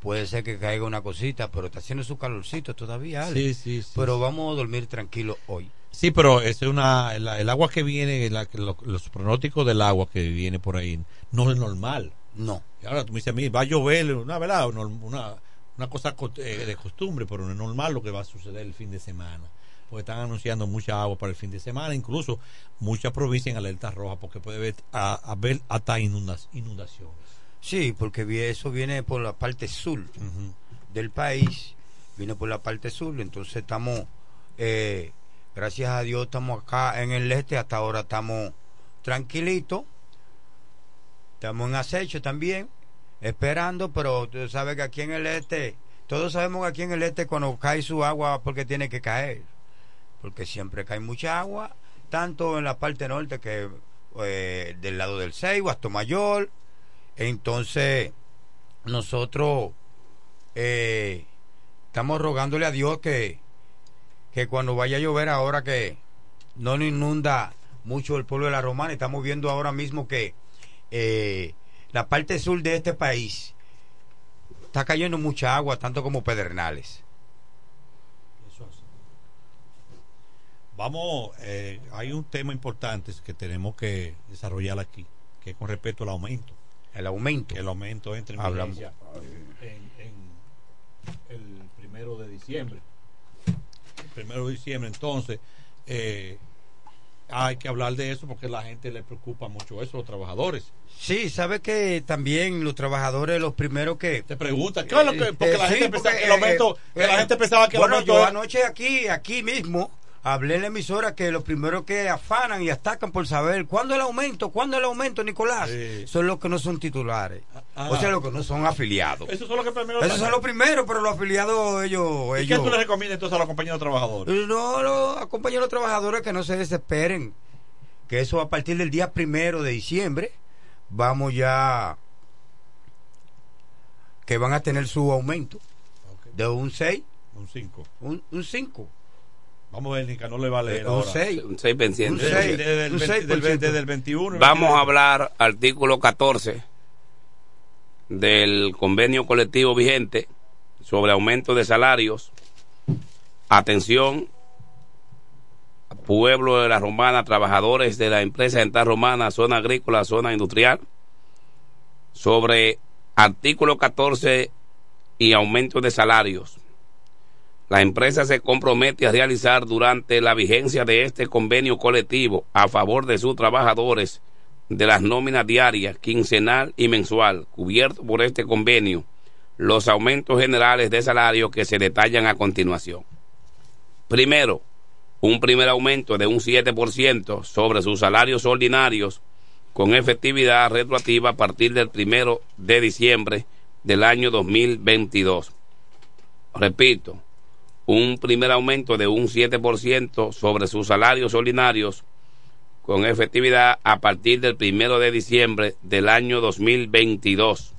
puede ser que caiga una cosita, pero está haciendo su calorcito todavía, Ale. Sí, sí, sí, Pero sí. vamos a dormir tranquilos hoy. Sí, pero es una, el, el agua que viene, la- lo- los pronósticos del agua que viene por ahí no es normal. No. Y ahora tú me dices a mí, va a llover, una verdad, una, una, cosa co- eh, de costumbre, pero no es normal lo que va a suceder el fin de semana. Porque están anunciando mucha agua para el fin de semana, incluso muchas provincias en alerta roja, porque puede haber, a- haber hasta inundas- inundaciones. Sí, porque eso viene por la parte sur del país, viene por la parte sur, entonces estamos, eh, gracias a Dios, estamos acá en el este, hasta ahora estamos tranquilitos, estamos en acecho también, esperando, pero tú sabes que aquí en el este, todos sabemos que aquí en el este cuando cae su agua, porque tiene que caer, porque siempre cae mucha agua, tanto en la parte norte que eh, del lado del hasta Mayor, entonces, nosotros eh, estamos rogándole a Dios que, que cuando vaya a llover ahora que no nos inunda mucho el pueblo de la Romana. Estamos viendo ahora mismo que eh, la parte sur de este país está cayendo mucha agua, tanto como pedernales. Eso es. Vamos, eh, hay un tema importante que tenemos que desarrollar aquí, que es con respecto al aumento. El aumento. el aumento entra en Hablamos. en, en el primero de diciembre. El primero de diciembre, entonces, eh, hay que hablar de eso porque a la gente le preocupa mucho eso, los trabajadores. Sí, sabe que también los trabajadores, los primeros que... Te preguntan, ¿qué es lo que- porque la sí, gente pensaba porque, que el aumento- que la gente pensaba que el bueno, aumento yo anoche aquí, aquí mismo, hablé en la emisora que los primeros que afanan y atacan por saber cuándo el aumento, cuándo el aumento, Nicolás, son los que no son titulares. Ah. o sea, los que no son afiliados. Esos son los que primero Esos son los primeros, pero los afiliados, ellos... ¿Y qué ellos tú le recomiendas entonces a los compañeros trabajadores? no, los compañeros trabajadores que no se desesperen, que eso a partir del día primero de diciembre vamos ya que van a tener su aumento. De un 6 un 5 un 5 Vamos a ver, Nica, no le va a leer Un ahora. seis. Un 6 pendiente. Un seis. Desde el Un 20 seis por del, ciento. desde el 21. Vamos a hablar, artículo 14 del convenio colectivo vigente sobre aumento de salarios. Atención, pueblo de la Romana, trabajadores de la empresa Dental Romana, zona agrícola, zona industrial, sobre artículo 14 y aumento de salarios. La empresa se compromete a realizar durante la vigencia de este convenio colectivo a favor de sus trabajadores de las nóminas diarias, quincenal y mensual, cubierto por este convenio, los aumentos generales de salario que se detallan a continuación. Primero, un primer aumento de un 7% sobre sus salarios ordinarios con efectividad retroactiva a partir del primero de diciembre del año 2022. Repito, un primer aumento de un 7% sobre sus salarios ordinarios con efectividad a partir del primero de diciembre del año 2022.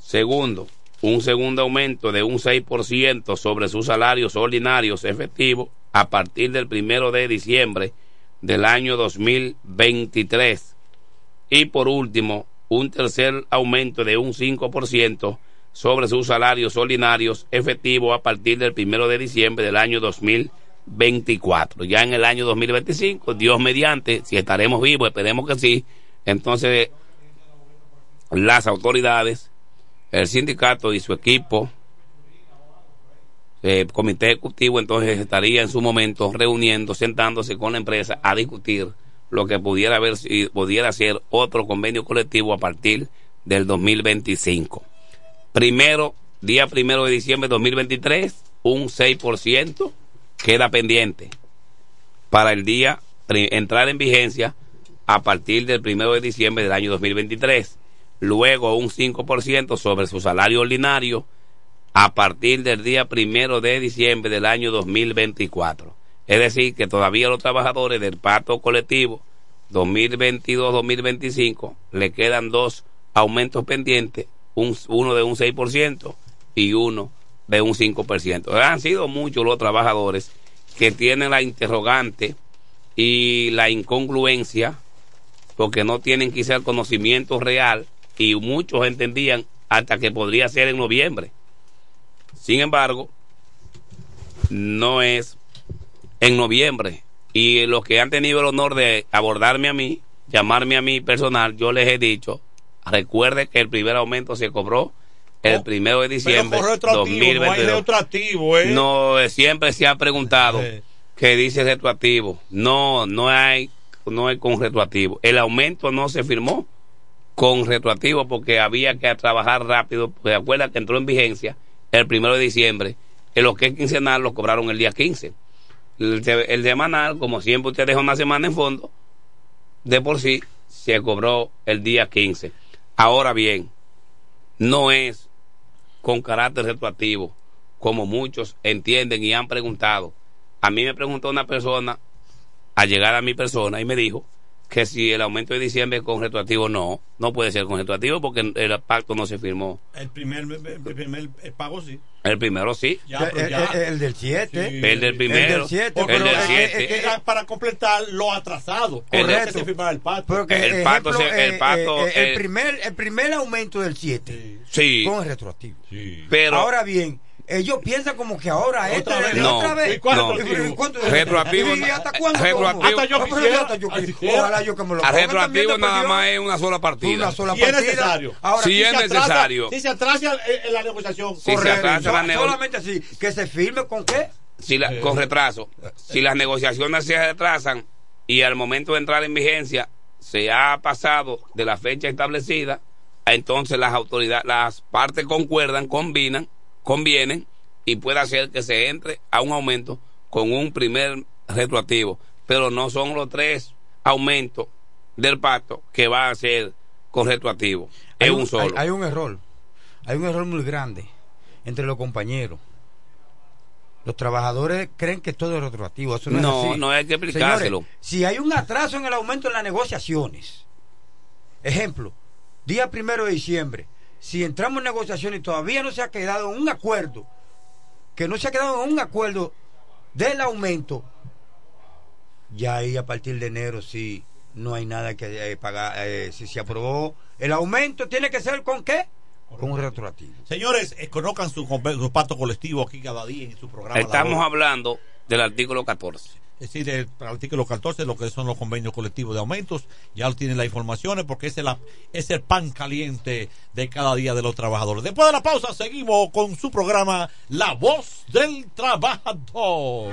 Segundo, un segundo aumento de un 6% sobre sus salarios ordinarios efectivos a partir del primero de diciembre del año 2023. Y por último, un tercer aumento de un 5% sobre sus salarios ordinarios efectivos a partir del primero de diciembre del año 2024. Ya en el año 2025, Dios mediante, si estaremos vivos, esperemos que sí, entonces las autoridades, el sindicato y su equipo, el comité ejecutivo, entonces estaría en su momento reuniendo, sentándose con la empresa a discutir lo que pudiera haber pudiera ser otro convenio colectivo a partir del 2025. Primero, día primero de diciembre de 2023, un 6% queda pendiente para el día entrar en vigencia a partir del primero de diciembre del año 2023. Luego un 5% sobre su salario ordinario a partir del día primero de diciembre del año 2024. Es decir, que todavía los trabajadores del pacto colectivo 2022-2025 le quedan dos aumentos pendientes, un, uno de un 6% y uno de un 5%. Han sido muchos los trabajadores que tienen la interrogante y la incongruencia porque no tienen quizá el conocimiento real y muchos entendían hasta que podría ser en noviembre. Sin embargo, no es en noviembre. Y los que han tenido el honor de abordarme a mí, llamarme a mí personal, yo les he dicho, recuerde que el primer aumento se cobró el primero de diciembre no hay 2022. retroactivo, ¿eh? No, eh, siempre se ha preguntado que dice retroactivo. No, no hay, no hay con retroactivo. El aumento no se firmó con retroactivo porque había que trabajar rápido. Pues acuerda que entró en vigencia el primero de diciembre. En lo que es quincenal lo cobraron el día 15. El, el semanal, como siempre usted deja una semana en fondo, de por sí se cobró el día 15. Ahora bien, no es con carácter retroactivo, como muchos entienden y han preguntado. A mí me preguntó una persona a llegar a mi persona y me dijo que si el aumento de diciembre es con retroactivo, no, no puede ser con retroactivo porque el pacto no se firmó. El primer, el primer el pago sí. El primero sí. Ya, pero el, ya. el- el del 7. El del primero. El del 7. Porque El del es que- siete. es que era para completar lo atrasado. El Correcto. del- que se firmara el pacto. Porque, El pacto ejemplo, se- el eh, pacto, eh, el, eh, primer, el primer aumento del 7 Sí. con retroactivo. Pero- ahora bien, ellos piensan como que ahora Otra esto vez. es No, otra vez. ¿Y cuánto no. cuánto- Retroactivo ¿Y hasta cuándo? retroactivo-. Hasta yo quisiera- hasta yo quisiera. Ojalá yo que me lo A pongan retroactivo nada más es una sola partida. Una sola Si es partida. necesario. Ahora, Si Si es se atrasa- necesario. Si se atrasa eh, en la negociación. Si se correcto. atrasa la So- nego- solamente así, que se firme con qué? si la- con retraso. Si las negociaciones se retrasan y al momento de entrar en vigencia se ha pasado de la fecha establecida, entonces las autoridades, las partes concuerdan, combinan, convienen y puede hacer que se entre a un aumento con un primer retroactivo. Pero no son los tres aumentos del pacto que va a ser con retroactivo. Hay Es un solo. Hay, hay un error. Hay un error muy grande entre los compañeros. Los trabajadores creen que todo es retroactivo. Eso no, No, es así. no hay que explicárselo. Señores, si hay un atraso en el aumento en las negociaciones, ejemplo, día primero de diciembre, si entramos en negociaciones y todavía no se ha quedado en un acuerdo, que no se ha quedado en un acuerdo del aumento, ya ahí a partir de enero sí no hay nada que eh, pagar. eh, si se aprobó el aumento, tiene que ser con qué? Con un retroactivo. Señores, eh, conozcan su, su pacto colectivo aquí cada día en su programa. Estamos hablando del artículo 14. Es decir, del artículo 14, lo que son los convenios colectivos de aumentos, ya tienen las informaciones porque es, la, es el pan caliente de cada día de los trabajadores. Después de la pausa, seguimos con su programa La Voz del Trabajador.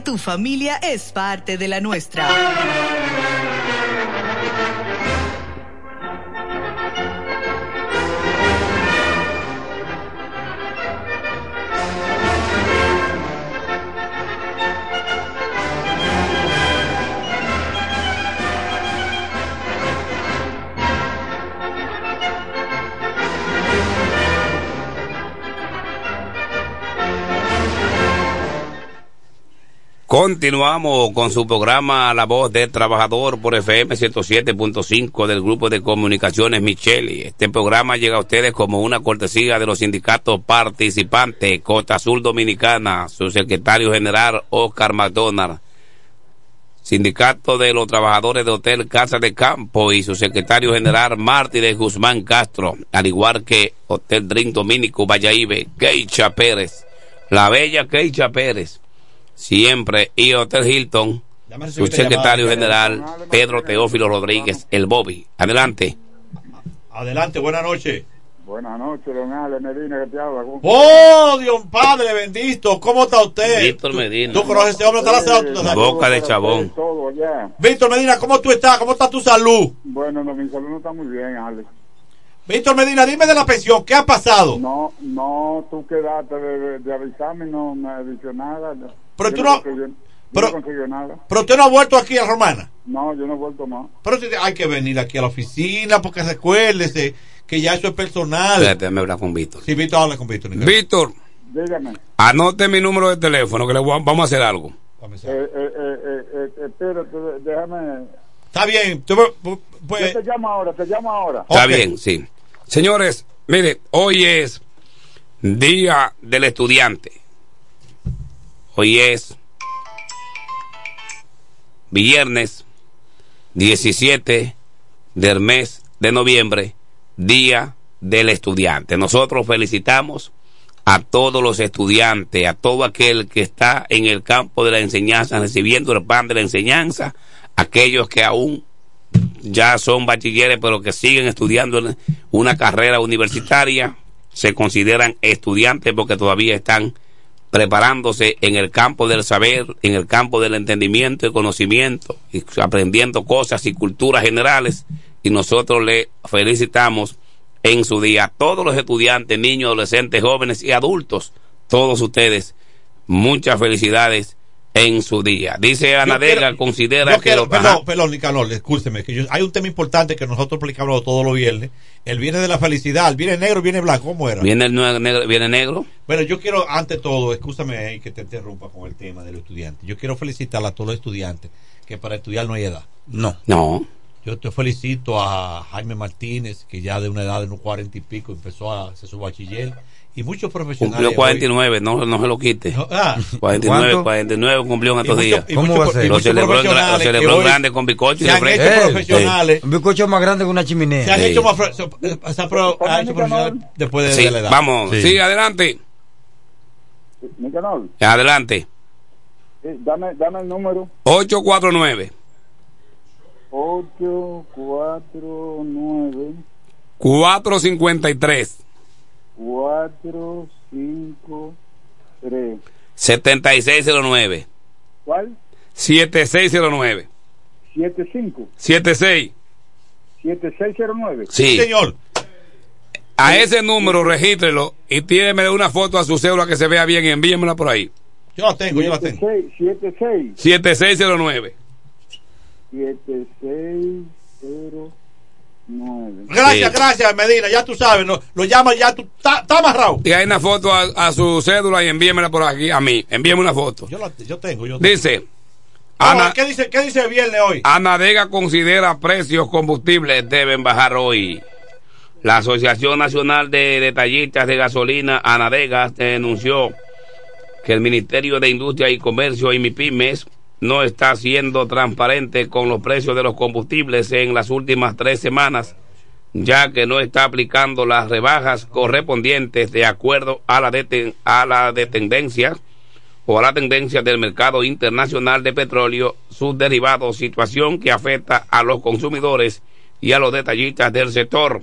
tu familia es parte de la nuestra. Continuamos con su programa La Voz del Trabajador por FM 107.5 del Grupo de Comunicaciones Micheli. Este programa llega a ustedes como una cortesía de los sindicatos participantes Costa Azul Dominicana, su secretario general Oscar McDonald, Sindicato de los Trabajadores de Hotel Casa de Campo y su secretario general Martí de Guzmán Castro, al igual que Hotel Drink Dominico Valladolid, Keicha Pérez, la bella Keicha Pérez siempre y Hotel Hilton, su secretario general Pedro Teófilo Rodríguez, el Bobby. Adelante. Adelante, buenas noches. Buenas noches, don Ale Medina, que te habla. ¿Cómo- ¡Oh, Dios Padre bendito! ¿Cómo está usted? Víctor Medina. ¿Tú conoces a ese hombre? ¿Está la- tú- Boca de chabón. Todo allá. Víctor Medina, ¿cómo tú estás? ¿Cómo está tu salud? Bueno, no, mi salud no está muy bien, Ale. Víctor Medina, dime de la pensión, ¿qué ha pasado? No, no, tú quedaste de, de, de avisarme, no me has dicho nada. Pero Yo tú no- yo pero- no nada. Pero usted no ha vuelto aquí a Romana. No, yo no he vuelto más. Pero usted- hay que venir aquí a la oficina porque recuérdese que ya eso es personal. Espérate, déjame hablar con Víctor. Sí, Víctor, habla con Víctor. Víctor, Dígame. anote mi número de teléfono que le voy a- vamos a hacer algo. Eh, eh, eh, eh, eh, espérate, déjame. Está bien. tú- pues- Yo te llamo ahora, te llamo ahora. Está bien, sí. Señores, mire, hoy es Día del Estudiante. Hoy es viernes 17 del mes de noviembre, Día del Estudiante. Nosotros felicitamos a todos los estudiantes, a todo aquel que está en el campo de la enseñanza, recibiendo el pan de la enseñanza, aquellos que aún ya son bachilleres, pero que siguen estudiando una carrera universitaria, se consideran estudiantes porque todavía están preparándose en el campo del saber, en el campo del entendimiento y conocimiento, y aprendiendo cosas y culturas generales. Y nosotros le felicitamos en su día a todos los estudiantes, niños, adolescentes, jóvenes y adultos, todos ustedes, muchas felicidades en su día. Dice Ana quiero- Vega, considera Yo que quiero- los- perdón, perdón, Nicanor, que yo- hay un tema importante que nosotros explicamos todos los viernes. El viernes de la felicidad, el viernes negro, el viernes blanco, ¿cómo era? viene el negro, viene negro. Bueno, yo quiero, ante todo, escúchame ahí que te interrumpa con el tema de los estudiantes. Yo quiero felicitar a todos los estudiantes, que para estudiar no hay edad. No. No. Yo te felicito a Jaime Martínez, que ya de una edad de unos cuarenta y pico empezó a hacer su bachiller. Y muchos profesionales. Cumplió 49, no, no se lo quite. ah. 49, ¿Cuánto? 49 cumplió en estos mucho- días. ¿Cómo va a ser? y Lo celebró, lo celebró hoy grande con bizcocho y se han hecho profesionales. Un bizcocho más grande que una chimenea. Se han Sí. hecho más. fre- se- se ha pro- ha hecho profesionales después de, Sí, de la edad. vamos, sí. adelante. Nicanor, Adelante. sí, dame, dame el número. 849 849 453 4, 5, 3. 7609 ¿Cuál? 7609 75, 76 7609. Sí. señor. A ese número regístrelo y tíreme una foto a su cédula que se vea bien y envíemela por ahí. Yo la tengo, yo la tengo. 76, 7609 7609. Gracias, Sí. gracias, Medina. Ya tú sabes, lo, lo llamas ya tú. Está amarrado. Y hay una foto a, a su cédula y envíemela por aquí a mí. Envíeme una foto. Yo, la, yo tengo, yo tengo. Dice, Ana, ¿qué dice, ¿Qué dice el viernes hoy? Anadega considera precios combustibles deben bajar hoy. La Asociación Nacional de Detallistas de Gasolina, Anadega, denunció que el Ministerio de Industria y Comercio y MIPIMES no está siendo transparente con los precios de los combustibles en las últimas tres semanas, ya que no está aplicando las rebajas correspondientes de acuerdo a la, deten- a la de tendencia o a la tendencia del mercado internacional de petróleo, sus derivados, situación que afecta a los consumidores y a los detallistas del sector.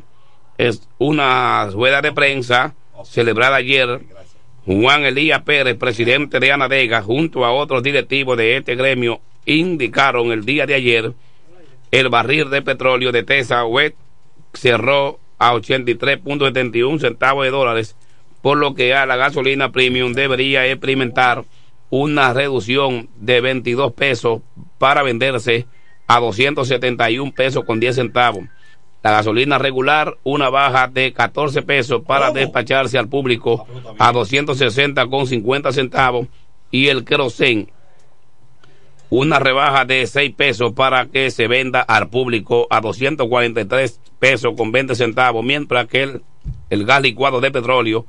Es una rueda de prensa celebrada ayer. Juan Elías Pérez, presidente de Anadega, junto a otros directivos de este gremio, indicaron el día de ayer el barril de petróleo de Tesa West cerró a 83.71 centavos de dólares, por lo que a la gasolina premium debería experimentar una reducción de 22 pesos para venderse a 271 pesos con 10 centavos. La gasolina regular, una baja de 14 pesos para despacharse al público a 260 con 50 centavos. Y el querosén una rebaja de 6 pesos para que se venda al público a 243 pesos con 20 centavos, mientras que el, el gas licuado de petróleo,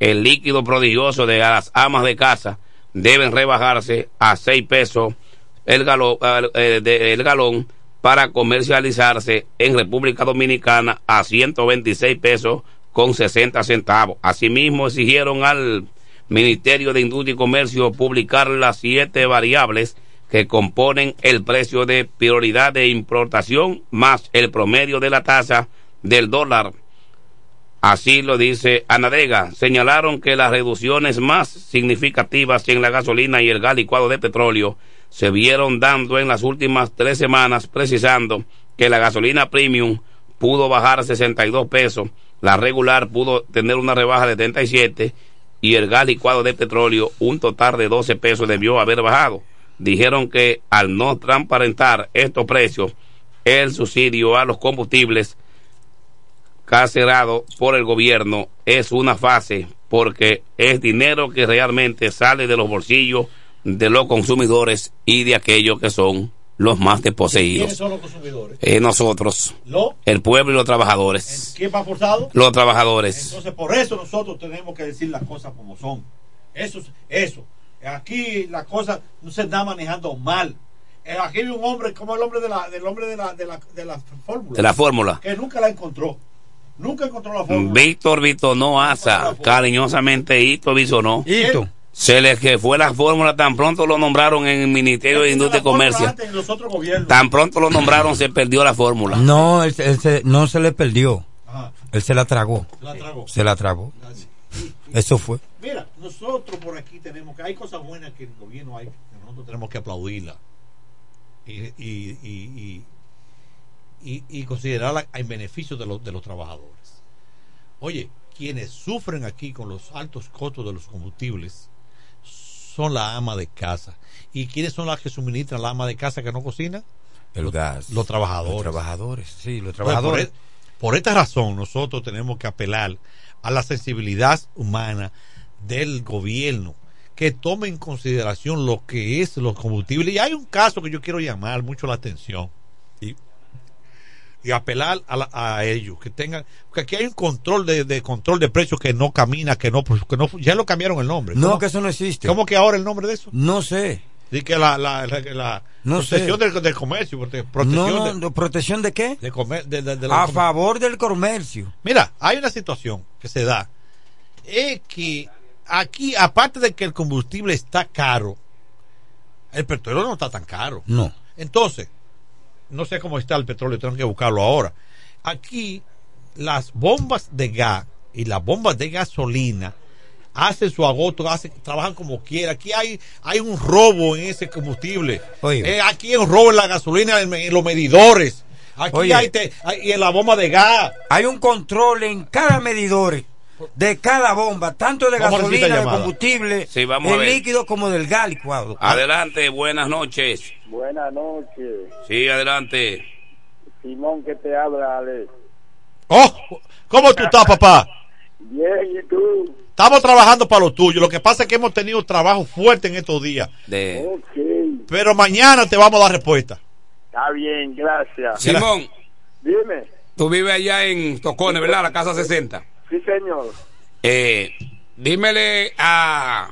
el líquido prodigioso de las amas de casa, deben rebajarse a 6 pesos el, galo- eh, el galón para comercializarse en República Dominicana a 126 pesos con 60 centavos. Asimismo, exigieron al Ministerio de Industria y Comercio publicar las siete variables que componen el precio de prioridad de importación más el promedio de la tasa del dólar. Así lo dice Anadega. Señalaron que las reducciones más significativas en la gasolina y el gas licuado de petróleo se vieron dando en las últimas tres semanas, precisando que la gasolina premium pudo bajar 62 pesos, la regular pudo tener una rebaja de 37 y el gas licuado de petróleo un total de 12 pesos debió haber bajado. Dijeron que al no transparentar estos precios, el subsidio a los combustibles cacerado por el gobierno es una fase porque es dinero que realmente sale de los bolsillos de los consumidores y de aquellos que son los más ¿Quiénes desposeídos. son los consumidores? Eh, nosotros, ¿Lo? el pueblo y los trabajadores. ¿Quién va forzado? Los trabajadores. Entonces, por eso nosotros tenemos que decir las cosas como son. Eso es eso. Aquí las cosas no se están manejando mal. Eh, Aquí hay un hombre, como el hombre de la, del hombre de la, de la, de la fórmula. De la fórmula. Que nunca la encontró. Nunca encontró la fórmula. Víctor Vitono Asa, cariñosamente Hito Bisonó. Hito. Se les que fue la fórmula, tan pronto lo nombraron en el Ministerio de Industria y Comercio. Antes en los otros gobiernos. Tan pronto lo nombraron, se perdió la fórmula. No, él, él se- no se le perdió. Él se la tragó. La tragó. Se la tragó. Eso fue. Mira, nosotros por aquí tenemos que hay cosas buenas que el gobierno hay, que nosotros tenemos que aplaudirla y, y, y, y, y- y considerarla en beneficio de los, de los trabajadores. Oye, quienes sufren aquí con los altos costos de los combustibles son la ama de casa. ¿Y quiénes son las que suministran la ama de casa que no cocina? El gas. Los trabajadores. Los trabajadores, sí, los Entonces, trabajadores. Por, e- por esta razón, nosotros tenemos que apelar a la sensibilidad humana del gobierno que tome en consideración lo que es los combustibles. Y hay un caso que yo quiero llamar mucho la atención y apelar a, la- a ellos que tengan, porque aquí hay un control de, de control de precios que no camina, que no, que no, ya lo cambiaron el nombre. No, ¿Cómo- que eso no existe. ¿Cómo que ahora el nombre de eso? No sé. Dice que la, la, la, la No protección del, del comercio, prote- protección No, no, de- ¿protección de qué? de comer- de- de- de A favor del comercio. Mira, hay una situación que se da. Es que aquí, aparte de que el combustible está caro, el petróleo no está tan caro. No. Entonces, no sé cómo está el petróleo, tengo que buscarlo ahora. Aquí las bombas de gas y las bombas de gasolina hacen su agoto, hacen, trabajan como quiera. Aquí hay, hay un robo en ese combustible. Eh, aquí hay un robo en la gasolina, en, en los medidores. Aquí Oye. hay, te- hay- y en la bomba de gas. Hay un control en cada medidor de cada bomba, tanto de gasolina, de combustible, Sí, vamos líquido como del gas licuado. Adelante, buenas noches. Buenas noches. Sí, adelante. Simón que te habla, Ale. Oh, ¿cómo tú estás, papá? Bien, ¿y tú? Estamos trabajando para lo tuyo. Lo que pasa es que hemos tenido trabajo fuerte en estos días. De... Ok. Pero mañana te vamos a dar respuesta. Está bien, gracias. Simón, Dime. tú vives allá en Tocones, ¿verdad? La casa 60. Sí, señor. Eh, dímele a,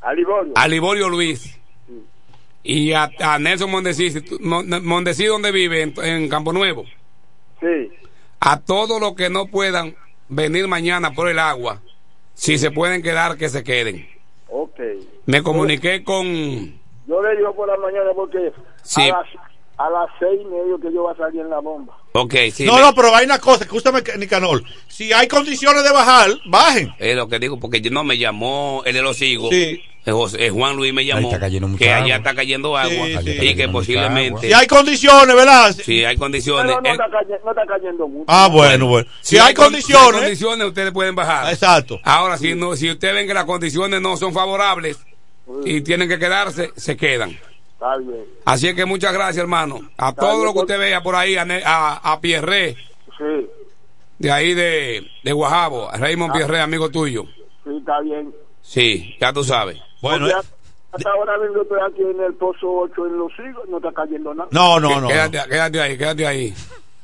A Liborio. a Liborio Luis y a, a Nelson Mondesi, tú- Mon- Mondesi donde vive, en, en Campo Nuevo. Sí. A todos los que no puedan venir mañana por el agua, si se pueden quedar, que se queden. Ok. Me comuniqué con... Yo le digo por la mañana porque Sí. a, las, a las seis y medio que yo voy a salir en la bomba. Ok, sí. no, me- no, pero hay una cosa, escúchame, Nicanor. Si hay condiciones de bajar, bajen. Es lo que digo, porque yo no me llamó, él lo sigo. Sí. Eh, José- Juan Luis me llamó está cayendo mucha que agua. allá está cayendo agua Sí, y sí. Está que cayendo posiblemente Si hay condiciones, ¿verdad? si hay condiciones no eh, está, cayendo, no está cayendo mucho. Ah, bueno, bueno. Si, hay con- condiciones, si hay condiciones ustedes pueden bajar exacto. ahora si no si ustedes ven que las condiciones no son favorables y tienen que quedarse se quedan. Así es que muchas gracias hermano a todo lo que usted vea por ahí a, Ne- a, a Pierre Sí, de ahí de, de Guajabo a Raymond Pierre amigo tuyo sí, está bien. sí ya tú sabes Bueno, Porque eh, hasta- ahora mismo estoy aquí en el pozo 8 en los siglos, no está cayendo nada. no, no, no. quédate, no. quédate ahí quédate ahí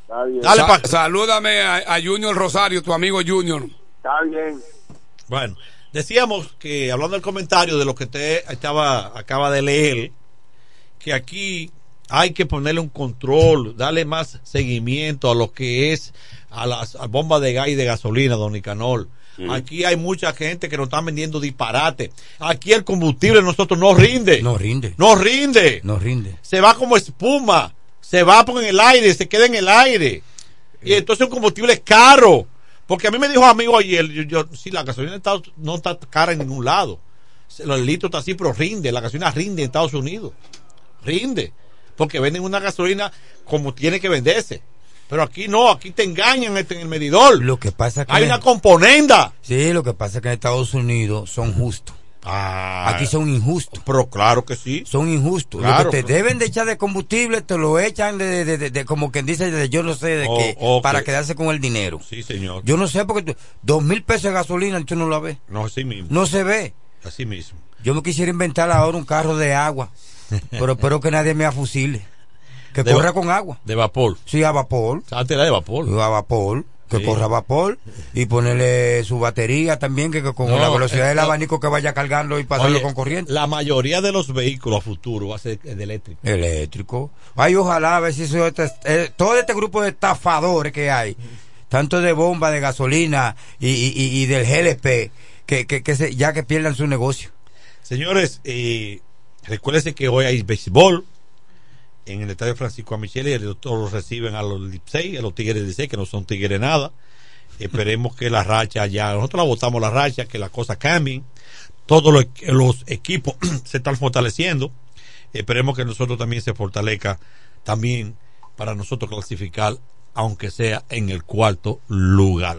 Está bien. Dale Sa- salúdame a, a Junior Rosario tu amigo Junior Está bien. Bueno, decíamos que hablando del comentario de lo que usted estaba, acaba de leer, que aquí hay que ponerle un control, darle más seguimiento a lo que es a las a bombas de gas y de gasolina, don Nicanor. Aquí hay mucha gente que nos están vendiendo disparate. Aquí el combustible nosotros no rinde. No rinde, No rinde. no rinde. Se va como espuma. Se va por en el aire, se queda en el aire. Y entonces un combustible es caro. Porque a mí me dijo amigo ayer, yo, yo, sí, la gasolina en Estados- no está cara en ningún lado. El litro está así, pero rinde. La gasolina rinde en Estados Unidos. Rinde. Porque venden una gasolina como tiene que venderse. Pero aquí no, aquí te engañan este, en el medidor. Lo que pasa que Hay en- una componenda. sí, lo que pasa es que en Estados Unidos son justos. Ah, Aquí son injustos. Pero claro que sí. Son injustos. Claro, lo que te pero- deben de echar de combustible, te lo echan de, de- de- de- como quien dice, de yo no sé de Oh, qué, ok. para quedarse con el dinero. Sí, señor. Yo no sé porque tú- dos mil pesos de gasolina tú no la ves. No, así mismo. No se ve. Así mismo. Yo me quisiera inventar ahora un carro de agua, pero espero que nadie me afusile. Que De corra con agua. De vapor. Sí, a vapor. Antes era de vapor. A vapor. Que Sí. corra a vapor y ponerle su batería también, que, que con No, la velocidad eh, del abanico que vaya cargando y pasarlo Oye, con corriente. La mayoría de los vehículos a futuro va a ser de eléctrico. Eléctrico. Ay, ojalá a ver si eso eh, todo este grupo de estafadores que hay, tanto de bomba, de gasolina y, y- y- y del GLP, que, que, que se- ya que pierdan su negocio. Señores, eh, recuérdense que hoy hay béisbol en el estadio Francisco Michele y los reciben a los Lipsey, a los Tigres Licey, que no son tigres nada. Esperemos que la racha ya, nosotros la votamos la racha, que las cosas cambien. Todos los, los equipos [CLEARS THROAT] se están fortaleciendo. Esperemos que nosotros también se fortalezca también para nosotros clasificar, aunque sea en el cuarto lugar.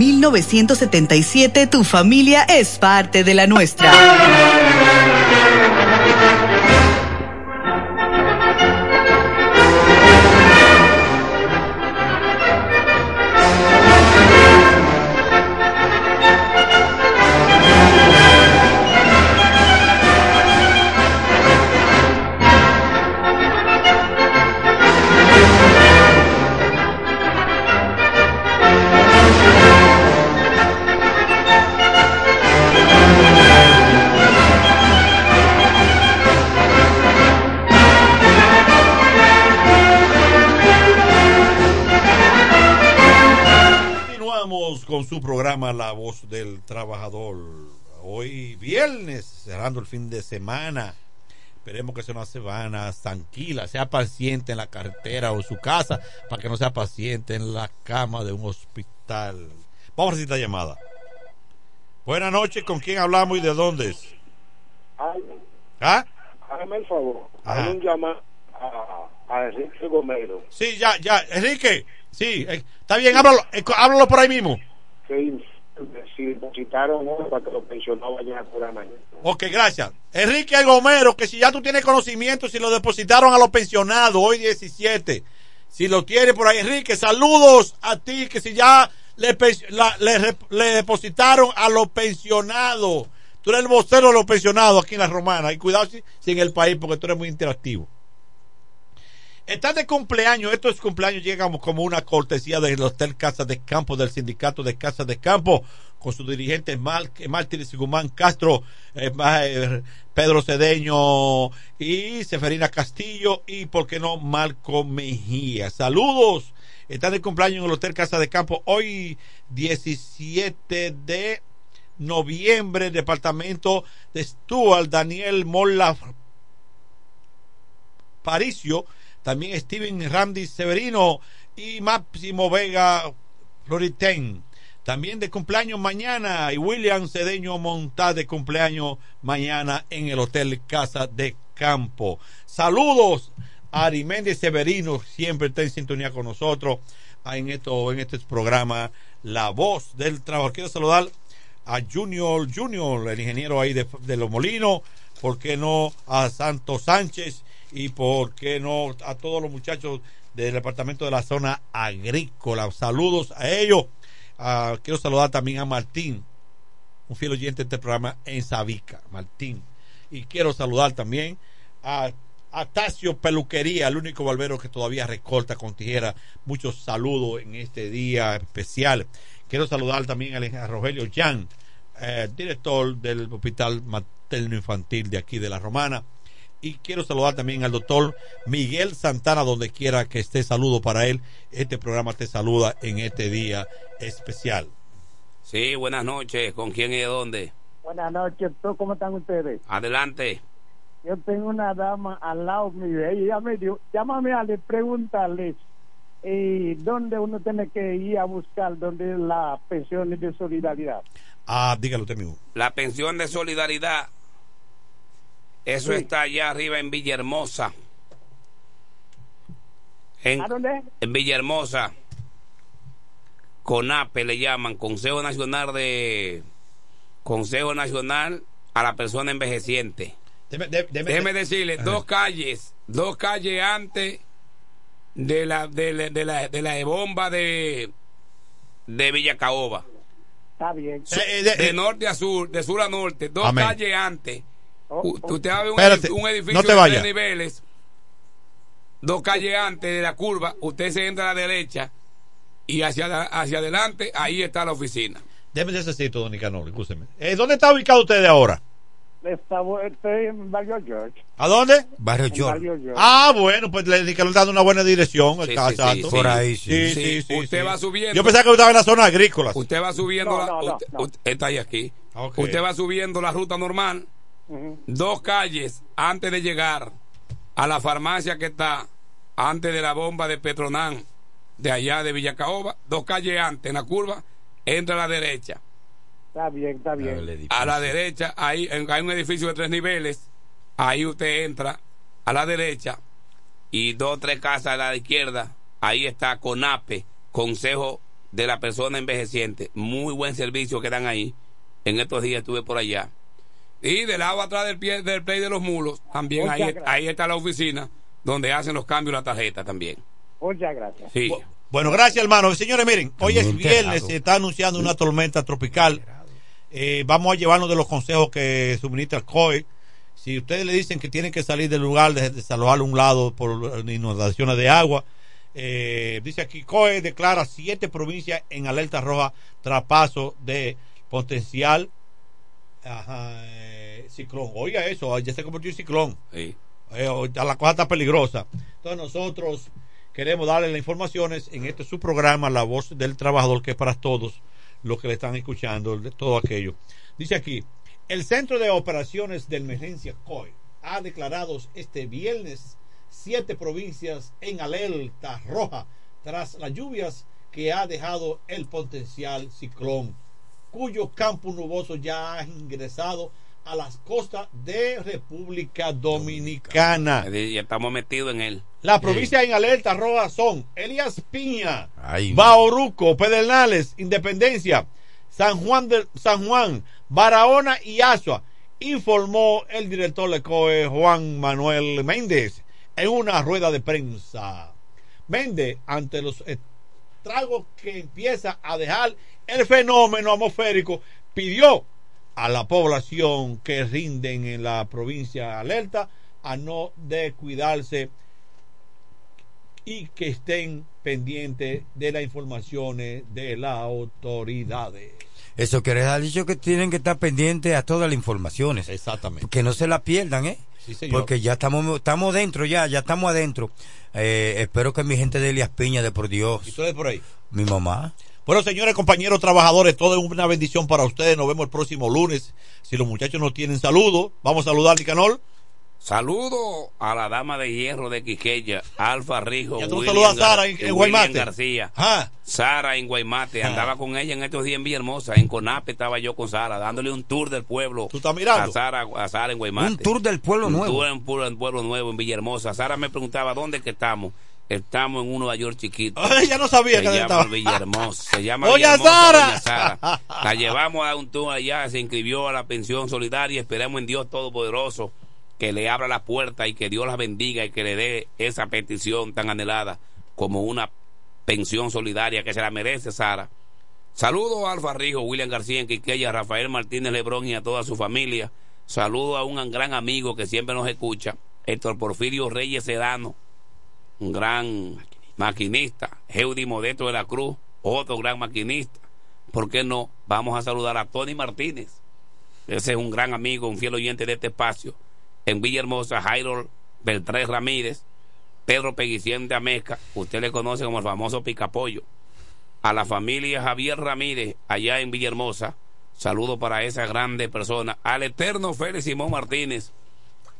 1977 tu familia es parte de la nuestra. Programa La Voz del Trabajador. Hoy viernes, cerrando el fin de semana. Esperemos que sea una semana tranquila. Sea paciente en la carretera o en su casa para que no sea paciente en la cama de un hospital. Vamos a recibir esta llamada. Buenas noches, ¿con quién hablamos y de dónde es? ¿Ah? Hágame el favor. Ajá. Hay un llamado a, a Enrique Gomero. Sí, ya, ya. Enrique, sí, eh, está bien, háblalo, eh, háblalo por ahí mismo. Que si depositaron hoy para que los pensionados vayan a cobrar mañana. Ok, gracias. Enrique Gomero, que si ya tú tienes conocimiento, si lo depositaron a los pensionados hoy 17, si lo tienes por ahí, Enrique, saludos a ti, que si ya le, le depositaron a los pensionados. Tú eres el vocero de los pensionados aquí en la Romana. Y cuidado si, si en el país, porque tú eres muy interactivo. Estás de cumpleaños, estos cumpleaños llegamos como una cortesía del Hotel Casa de Campo, del Sindicato de Casa de Campo, con sus dirigentes Mártires Guzmán Castro, eh, eh, Pedro Cedeño y Seferina Castillo y, por qué no, Marco Mejía. Saludos. Están de cumpleaños en el Hotel Casa de Campo hoy 17 de noviembre, departamento de Stuart, Daniel Molla Paricio, también Steven Randy Severino y Máximo Vega Floriten. También de cumpleaños mañana y William Cedeño Montá de cumpleaños mañana en el Hotel Casa de Campo. Saludos a Arimendi Severino, siempre está en sintonía con nosotros en, esto, en este programa La Voz del Trabajo. Quiero saludar a Junior Junior, el ingeniero ahí de, de Los Molinos, ¿por qué no a Santos Sánchez y por qué no a todos los muchachos del departamento de la zona agrícola? Saludos a ellos. Ah, quiero saludar también a Martín, un fiel oyente de este programa en Sabica, Martín. Y quiero saludar también a a Tacio Peluquería, el único barbero que todavía recorta con tijera. Muchos saludos en este día especial. Quiero saludar también a Rogelio Jan, eh, director del Hospital Materno Infantil de aquí de La Romana. Y quiero saludar también al doctor Miguel Santana, donde quiera que esté, saludo para él. Este programa te saluda en este día especial. Sí, buenas noches. ¿Con quién y de dónde? Buenas noches, ¿tú ¿cómo están ustedes? Adelante. Yo tengo una dama al lado mío, ella me dijo, llámame a le eh, dónde uno tiene que ir a buscar dónde la pensión de solidaridad. Ah, dígalo usted mismo. La pensión de solidaridad. Eso Sí. está allá arriba en Villahermosa. En, ¿A dónde? en Villahermosa. CONAPE le llaman, Consejo Nacional de Consejo Nacional a la persona envejeciente. Déjeme decirle, dos calles, dos calles antes de la de, la- de la de la bomba de de Villacaoba. Está bien. de, norte a sur, de sur a norte, dos Amén. calles antes. U- Usted va a ver un, Espérate, edif- un edificio no te de tres niveles, dos calles antes de la curva, usted se entra a la derecha y hacia, la- hacia adelante, ahí está la oficina. Déjeme necesito, don Nicanor, escúcheme. Eh, ¿Dónde está ubicado usted ahora? Estaba- Estoy en Barrio George. ¿A dónde? Barrio George. Ah, bueno, pues le Nicanor dando una buena dirección. Sí, acá, sí, sí, exacto. sí. Por ahí, sí. Sí, Sí, sí, usted sí. va subiendo. Yo pensaba que estaba en la zona agrícola. Usted va subiendo, No, la, no, no, usted, no. usted- está ahí aquí. Usted va subiendo la ruta normal, dos calles antes de llegar a la farmacia que está antes de la bomba de Petronán, de allá de Villacaoba, dos calles antes, en la curva, entra a la derecha. Está bien, está bien. A la derecha, ahí en- hay un edificio de tres niveles, ahí usted entra a la derecha y dos o tres casas a la izquierda, ahí está CONAPE, Consejo de la Persona Envejeciente. Muy buen servicio que dan ahí. En estos días estuve por allá. Y del lado atrás del pie del play de los mulos, también Muchas ahí, gracias. ahí está la oficina donde hacen los cambios de la tarjeta también. Muchas gracias. Sí. Bueno, gracias, hermano. Señores, miren, hoy es viernes, se está anunciando una tormenta tropical. Eh, vamos a llevarnos de los consejos que suministra el COE. Si ustedes le dicen que tienen que salir del lugar, de desalojar un lado por inundaciones de agua, eh, dice aquí, COE declara siete provincias en alerta roja tras paso de potencial ajá, eh, ciclón. Oiga eso, ya se convirtió en ciclón. Sí. Eh, la cosa está peligrosa. Entonces nosotros queremos darle las informaciones en este su programa, La Voz del Trabajador, que es para todos los que le están escuchando, de todo aquello. Dice aquí, el Centro de Operaciones de Emergencia COE ha declarado este viernes siete provincias en alerta roja tras las lluvias que ha dejado el potencial ciclón, cuyo campo nuboso ya ha ingresado a las costas de República Dominicana. Ya estamos metidos en él. Las provincias en alerta roja son Elías Piña, Ay. Bauruco, Pedernales, Independencia, San Juan, de, San Juan, Barahona y Asua, informó el director de COE, Juan Manuel Méndez, en una rueda de prensa. Méndez, ante los estragos que empieza a dejar el fenómeno atmosférico, pidió a la población que rinden en la provincia alerta a no descuidarse y que estén pendientes de las informaciones de las autoridades. Eso quiere decir dicho que tienen que estar pendientes a todas las informaciones. Exactamente. Que no se la pierdan, ¿eh? Sí. Porque ya estamos estamos dentro, ya, ya estamos adentro. Eh, espero que mi gente de Elias Piña, de por Dios. ¿Y ustedes por ahí? Mi mamá. Bueno, señores, compañeros trabajadores, todo es una bendición para ustedes. Nos vemos el próximo lunes. Si los muchachos no tienen saludo, vamos a saludar a Nicanor. Saludo a la dama de hierro de Quiqueya, Alfa Rijo. Ya tú saludas a Sara en- Guaymate. García. Ah. Sara en Guaymate. Ah. Andaba con ella en estos días en Villahermosa. En Conape estaba yo con Sara, dándole un tour del pueblo. ¿Tú estás mirando? A Sara, a Sara en Guaymate. Un tour del pueblo Un nuevo. tour en pueblo, nuevo, en Villahermosa. Sara me preguntaba, ¿dónde es que estamos? Estamos en un Nueva York chiquito. [LAUGHS] Ya no sabía se que llama estaba. Villahermosa. Se llama Doña Villahermosa, Sara. Doña Sara. [LAUGHS] La llevamos a un tour allá, se inscribió a la pensión solidaria. Esperamos en Dios Todopoderoso que le abra la puerta y que Dios la bendiga y que le dé esa petición tan anhelada como una pensión solidaria que se la merece, Sara. Saludo a Alfa Rijo, William García en Quiqueya, a Rafael Martínez Lebrón y a toda su familia. Saludo a un gran amigo que siempre nos escucha, Héctor Porfirio Reyes Sedano, un gran maquinista, Heudi Modesto de la Cruz, otro gran maquinista. ¿Por qué no? Vamos a saludar a Tony Martínez. Ese es un gran amigo, un fiel oyente de este espacio. En Villahermosa, Jairo Beltrán Ramírez, Pedro Peguicien de Ameca, usted le conoce como el famoso Picapollo. A la familia Javier Ramírez, allá en Villahermosa, saludo para esa grande persona. Al eterno Félix Simón Martínez,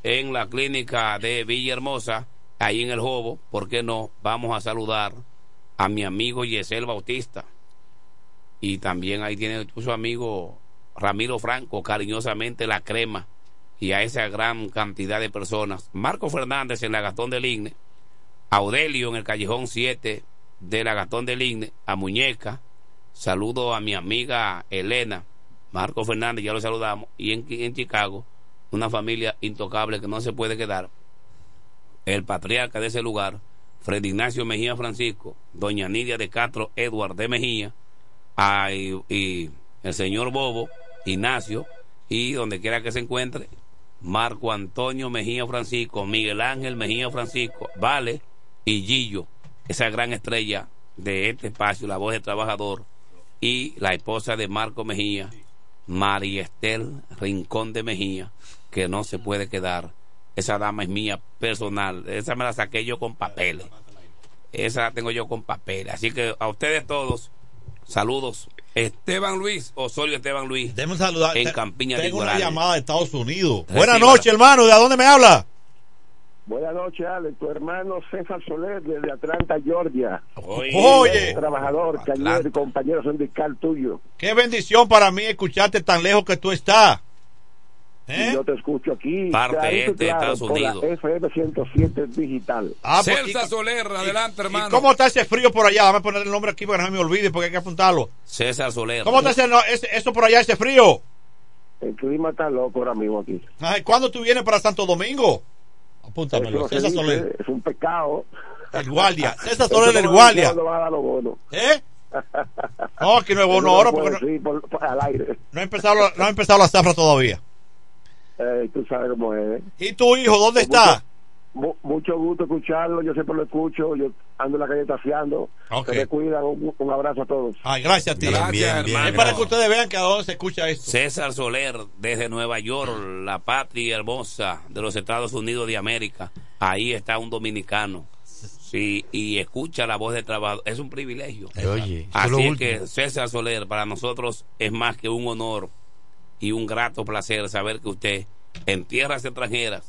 en la clínica de Villahermosa, ahí en el Jobo, ¿por qué no? Vamos a saludar a mi amigo Yesel Bautista. Y también ahí tiene su amigo Ramiro Franco, cariñosamente la crema. Y a esa gran cantidad de personas. Marco Fernández en la Gastón del Igne. Audelio en el Callejón 7 de la Gastón del Igne. A Muñeca. Saludo a mi amiga Elena. Marco Fernández, ya lo saludamos. Y en, en Chicago, una familia intocable que no se puede quedar el patriarca de ese lugar, Fred Ignacio Mejía Francisco, doña Nidia de Castro Edward de Mejía, y, y el señor Bobo, Ignacio, y donde quiera que se encuentre, Marco Antonio Mejía Francisco, Miguel Ángel Mejía Francisco, Vale y Gillo, esa gran estrella de este espacio, la voz del trabajador, y la esposa de Marco Mejía, María Estel Rincón de Mejía, que no se puede quedar esa dama es mía personal. Esa me la saqué yo con papeles. Esa la tengo yo con papeles. Así que a ustedes todos, saludos. Esteban Luis, Osorio Esteban Luis. Debemos saludar. En Campiña de Tengo una llamada de Estados Unidos. Buenas noches, hermano. ¿De dónde me habla? Buenas noches, Alex. Tu hermano César Soler desde Atlanta, Georgia. Oye. Trabajador, cañero y compañero sindical tuyo. Qué bendición para mí escucharte tan lejos que tú estás. Y yo te escucho aquí. Parte clarito este de claro, Estados Unidos. FM 107 digital. Ah, pues, Celsa Soler, adelante, hermano. ¿Cómo está ese frío por allá? Dame poner el nombre aquí para que no me olvide porque hay que apuntarlo. César Soler. ¿Cómo está ese, no, ese- eso por allá, ese frío? El clima está loco ahora mismo aquí. Ay, ¿Cuándo tú vienes para Santo Domingo? Apúntamelo. César Soler. Es un pecado. El guardia. [LAUGHS] César Soler, el guardia. a. ¿Eh? [LAUGHS] No, aquí no es bono ahora porque no, decir por- por- al aire. no ha empezado, la- no ha empezado la zafra todavía. Eh, tú sabes cómo es. ¿eh? ¿Y tu hijo dónde está? Mu- mucho gusto escucharlo, yo siempre lo escucho, yo ando en la calle tafiando. Ok. Se me cuidan, un, un abrazo a todos. Ay, gracias a ti. Gracias, Bien, bien, hermano. Es para que ustedes vean que a dónde se escucha esto. César Soler, desde Nueva York, la patria hermosa de los Estados Unidos de América. Ahí está un dominicano. Sí, y escucha la voz del trabajador. Es un privilegio. Oye, Así es que César Soler, para nosotros es más que un honor y un grato placer saber que usted en tierras extranjeras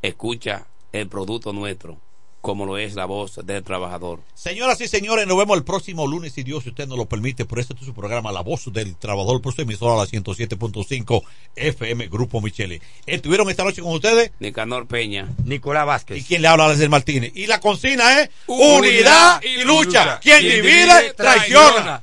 escucha el producto nuestro, como lo es la voz del trabajador. Señoras y señores, nos vemos el próximo lunes, si Dios, si usted nos lo permite, por este es su programa La Voz del Trabajador, por su emisora la 107.5 FM Grupo Michele. Estuvieron esta noche con ustedes Nicanor Peña. Nicolás Vázquez. y quien le habla Alex Martínez. Y la consigna es Unidad unidad y y lucha. lucha. Quien Quien divide, divide, traiciona.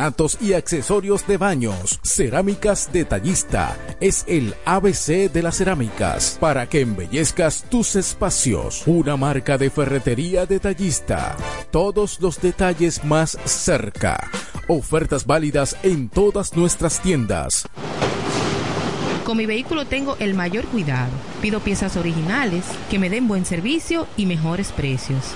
y accesorios de baños. Cerámicas Detallista es el ABC de las cerámicas para que embellezcas tus espacios. Una marca de ferretería detallista. Todos los detalles más cerca. Ofertas válidas en todas nuestras tiendas. Con mi vehículo tengo el mayor cuidado. Pido piezas originales, que me den buen servicio y mejores precios.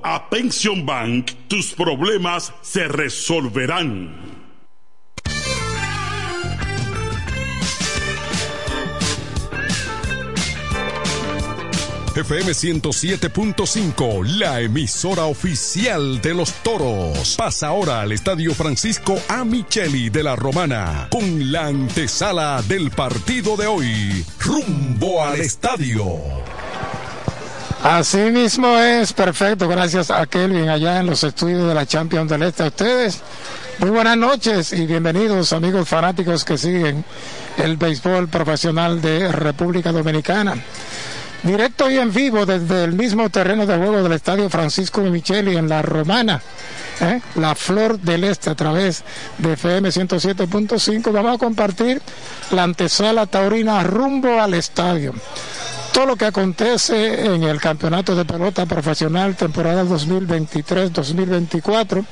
a Pension Bank, tus problemas se resolverán. FM 107.5, la emisora oficial de los toros. Pasa ahora al Estadio Francisco A. Micheli de la Romana con la antesala del partido de hoy. Rumbo al estadio. Así mismo es, perfecto. Gracias a Kelvin allá en los estudios de la Champions del Este. A ustedes, muy buenas noches y bienvenidos, amigos fanáticos que siguen el béisbol profesional de República Dominicana. Directo y en vivo desde el mismo terreno de juego del Estadio Francisco Micheli en La Romana, ¿eh? la Flor del Este a través de FM 107.5. Vamos a compartir la antesala taurina rumbo al estadio. Todo lo que acontece en el campeonato de pelota profesional temporada 2023-2024,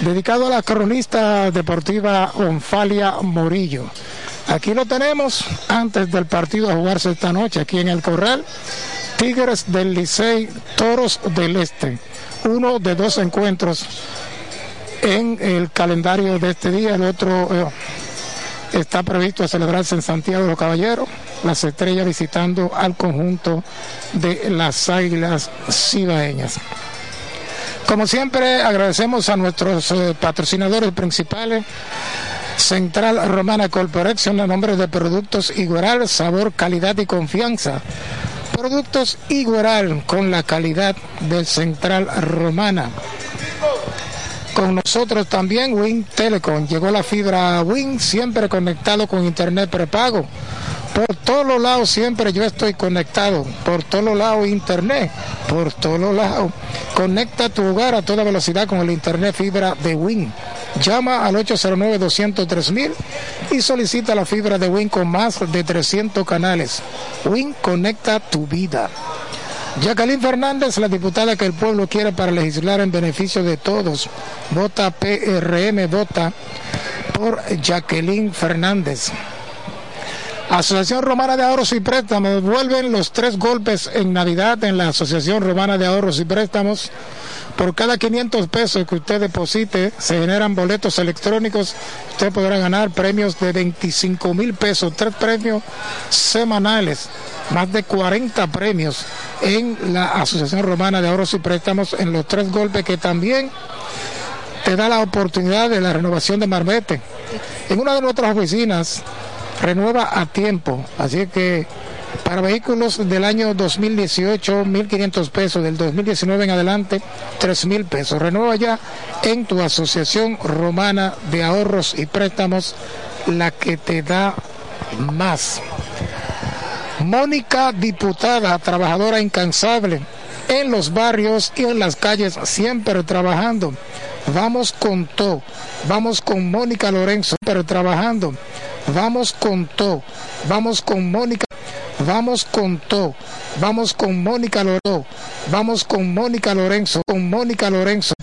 dedicado a la cronista deportiva Onfalia Morillo. Aquí lo tenemos antes del partido a jugarse esta noche, aquí en el Corral. Tigres del Licey, Toros del Este. Uno de dos encuentros en el calendario de este día. El otro eh, está previsto a celebrarse en Santiago de los Caballeros. Las estrellas visitando al conjunto de las Águilas Cibaeñas. Como siempre, agradecemos a nuestros eh, patrocinadores principales. Central Romana Corporation a nombre de Productos Igueral, sabor, calidad y confianza. Productos Igueral con la calidad de Central Romana. Con nosotros también Win Telecom. Llegó la fibra Win, siempre conectado con internet prepago. Por todos los lados siempre yo estoy conectado. Por todos los lados internet. Por todos los lados. Conecta tu hogar a toda velocidad con el internet fibra de Win. Llama al 809-203 y solicita la fibra de Win con más de 300 canales. Win conecta tu vida. Jacqueline Fernández, la diputada que el pueblo quiere para legislar en beneficio de todos. Vota PRM, vota por Jacqueline Fernández. Asociación Romana de Ahorros y Préstamos. Vuelven los tres golpes en Navidad en la Asociación Romana de Ahorros y Préstamos. Por cada 500 pesos que usted deposite, se generan boletos electrónicos. Usted podrá ganar premios de 25 mil pesos, tres premios semanales, más de 40 premios en la Asociación Romana de Ahorros y Préstamos en los tres golpes que también te da la oportunidad de la renovación de Marbete. En una de nuestras oficinas renueva a tiempo, así que para vehículos del año 2018, 1.500 pesos, del 2019 en adelante, 3.000 pesos. Renueva ya en tu Asociación Romana de Ahorros y Préstamos, la que te da más. Mónica, diputada, trabajadora incansable en los barrios y en las calles, siempre trabajando. Vamos con todo. Vamos con Mónica Lorenzo, pero trabajando. Vamos con todo. Vamos con Mónica. Vamos con todo. Vamos con Mónica Lorenzo. Vamos con Mónica Lorenzo. Con Mónica Lorenzo.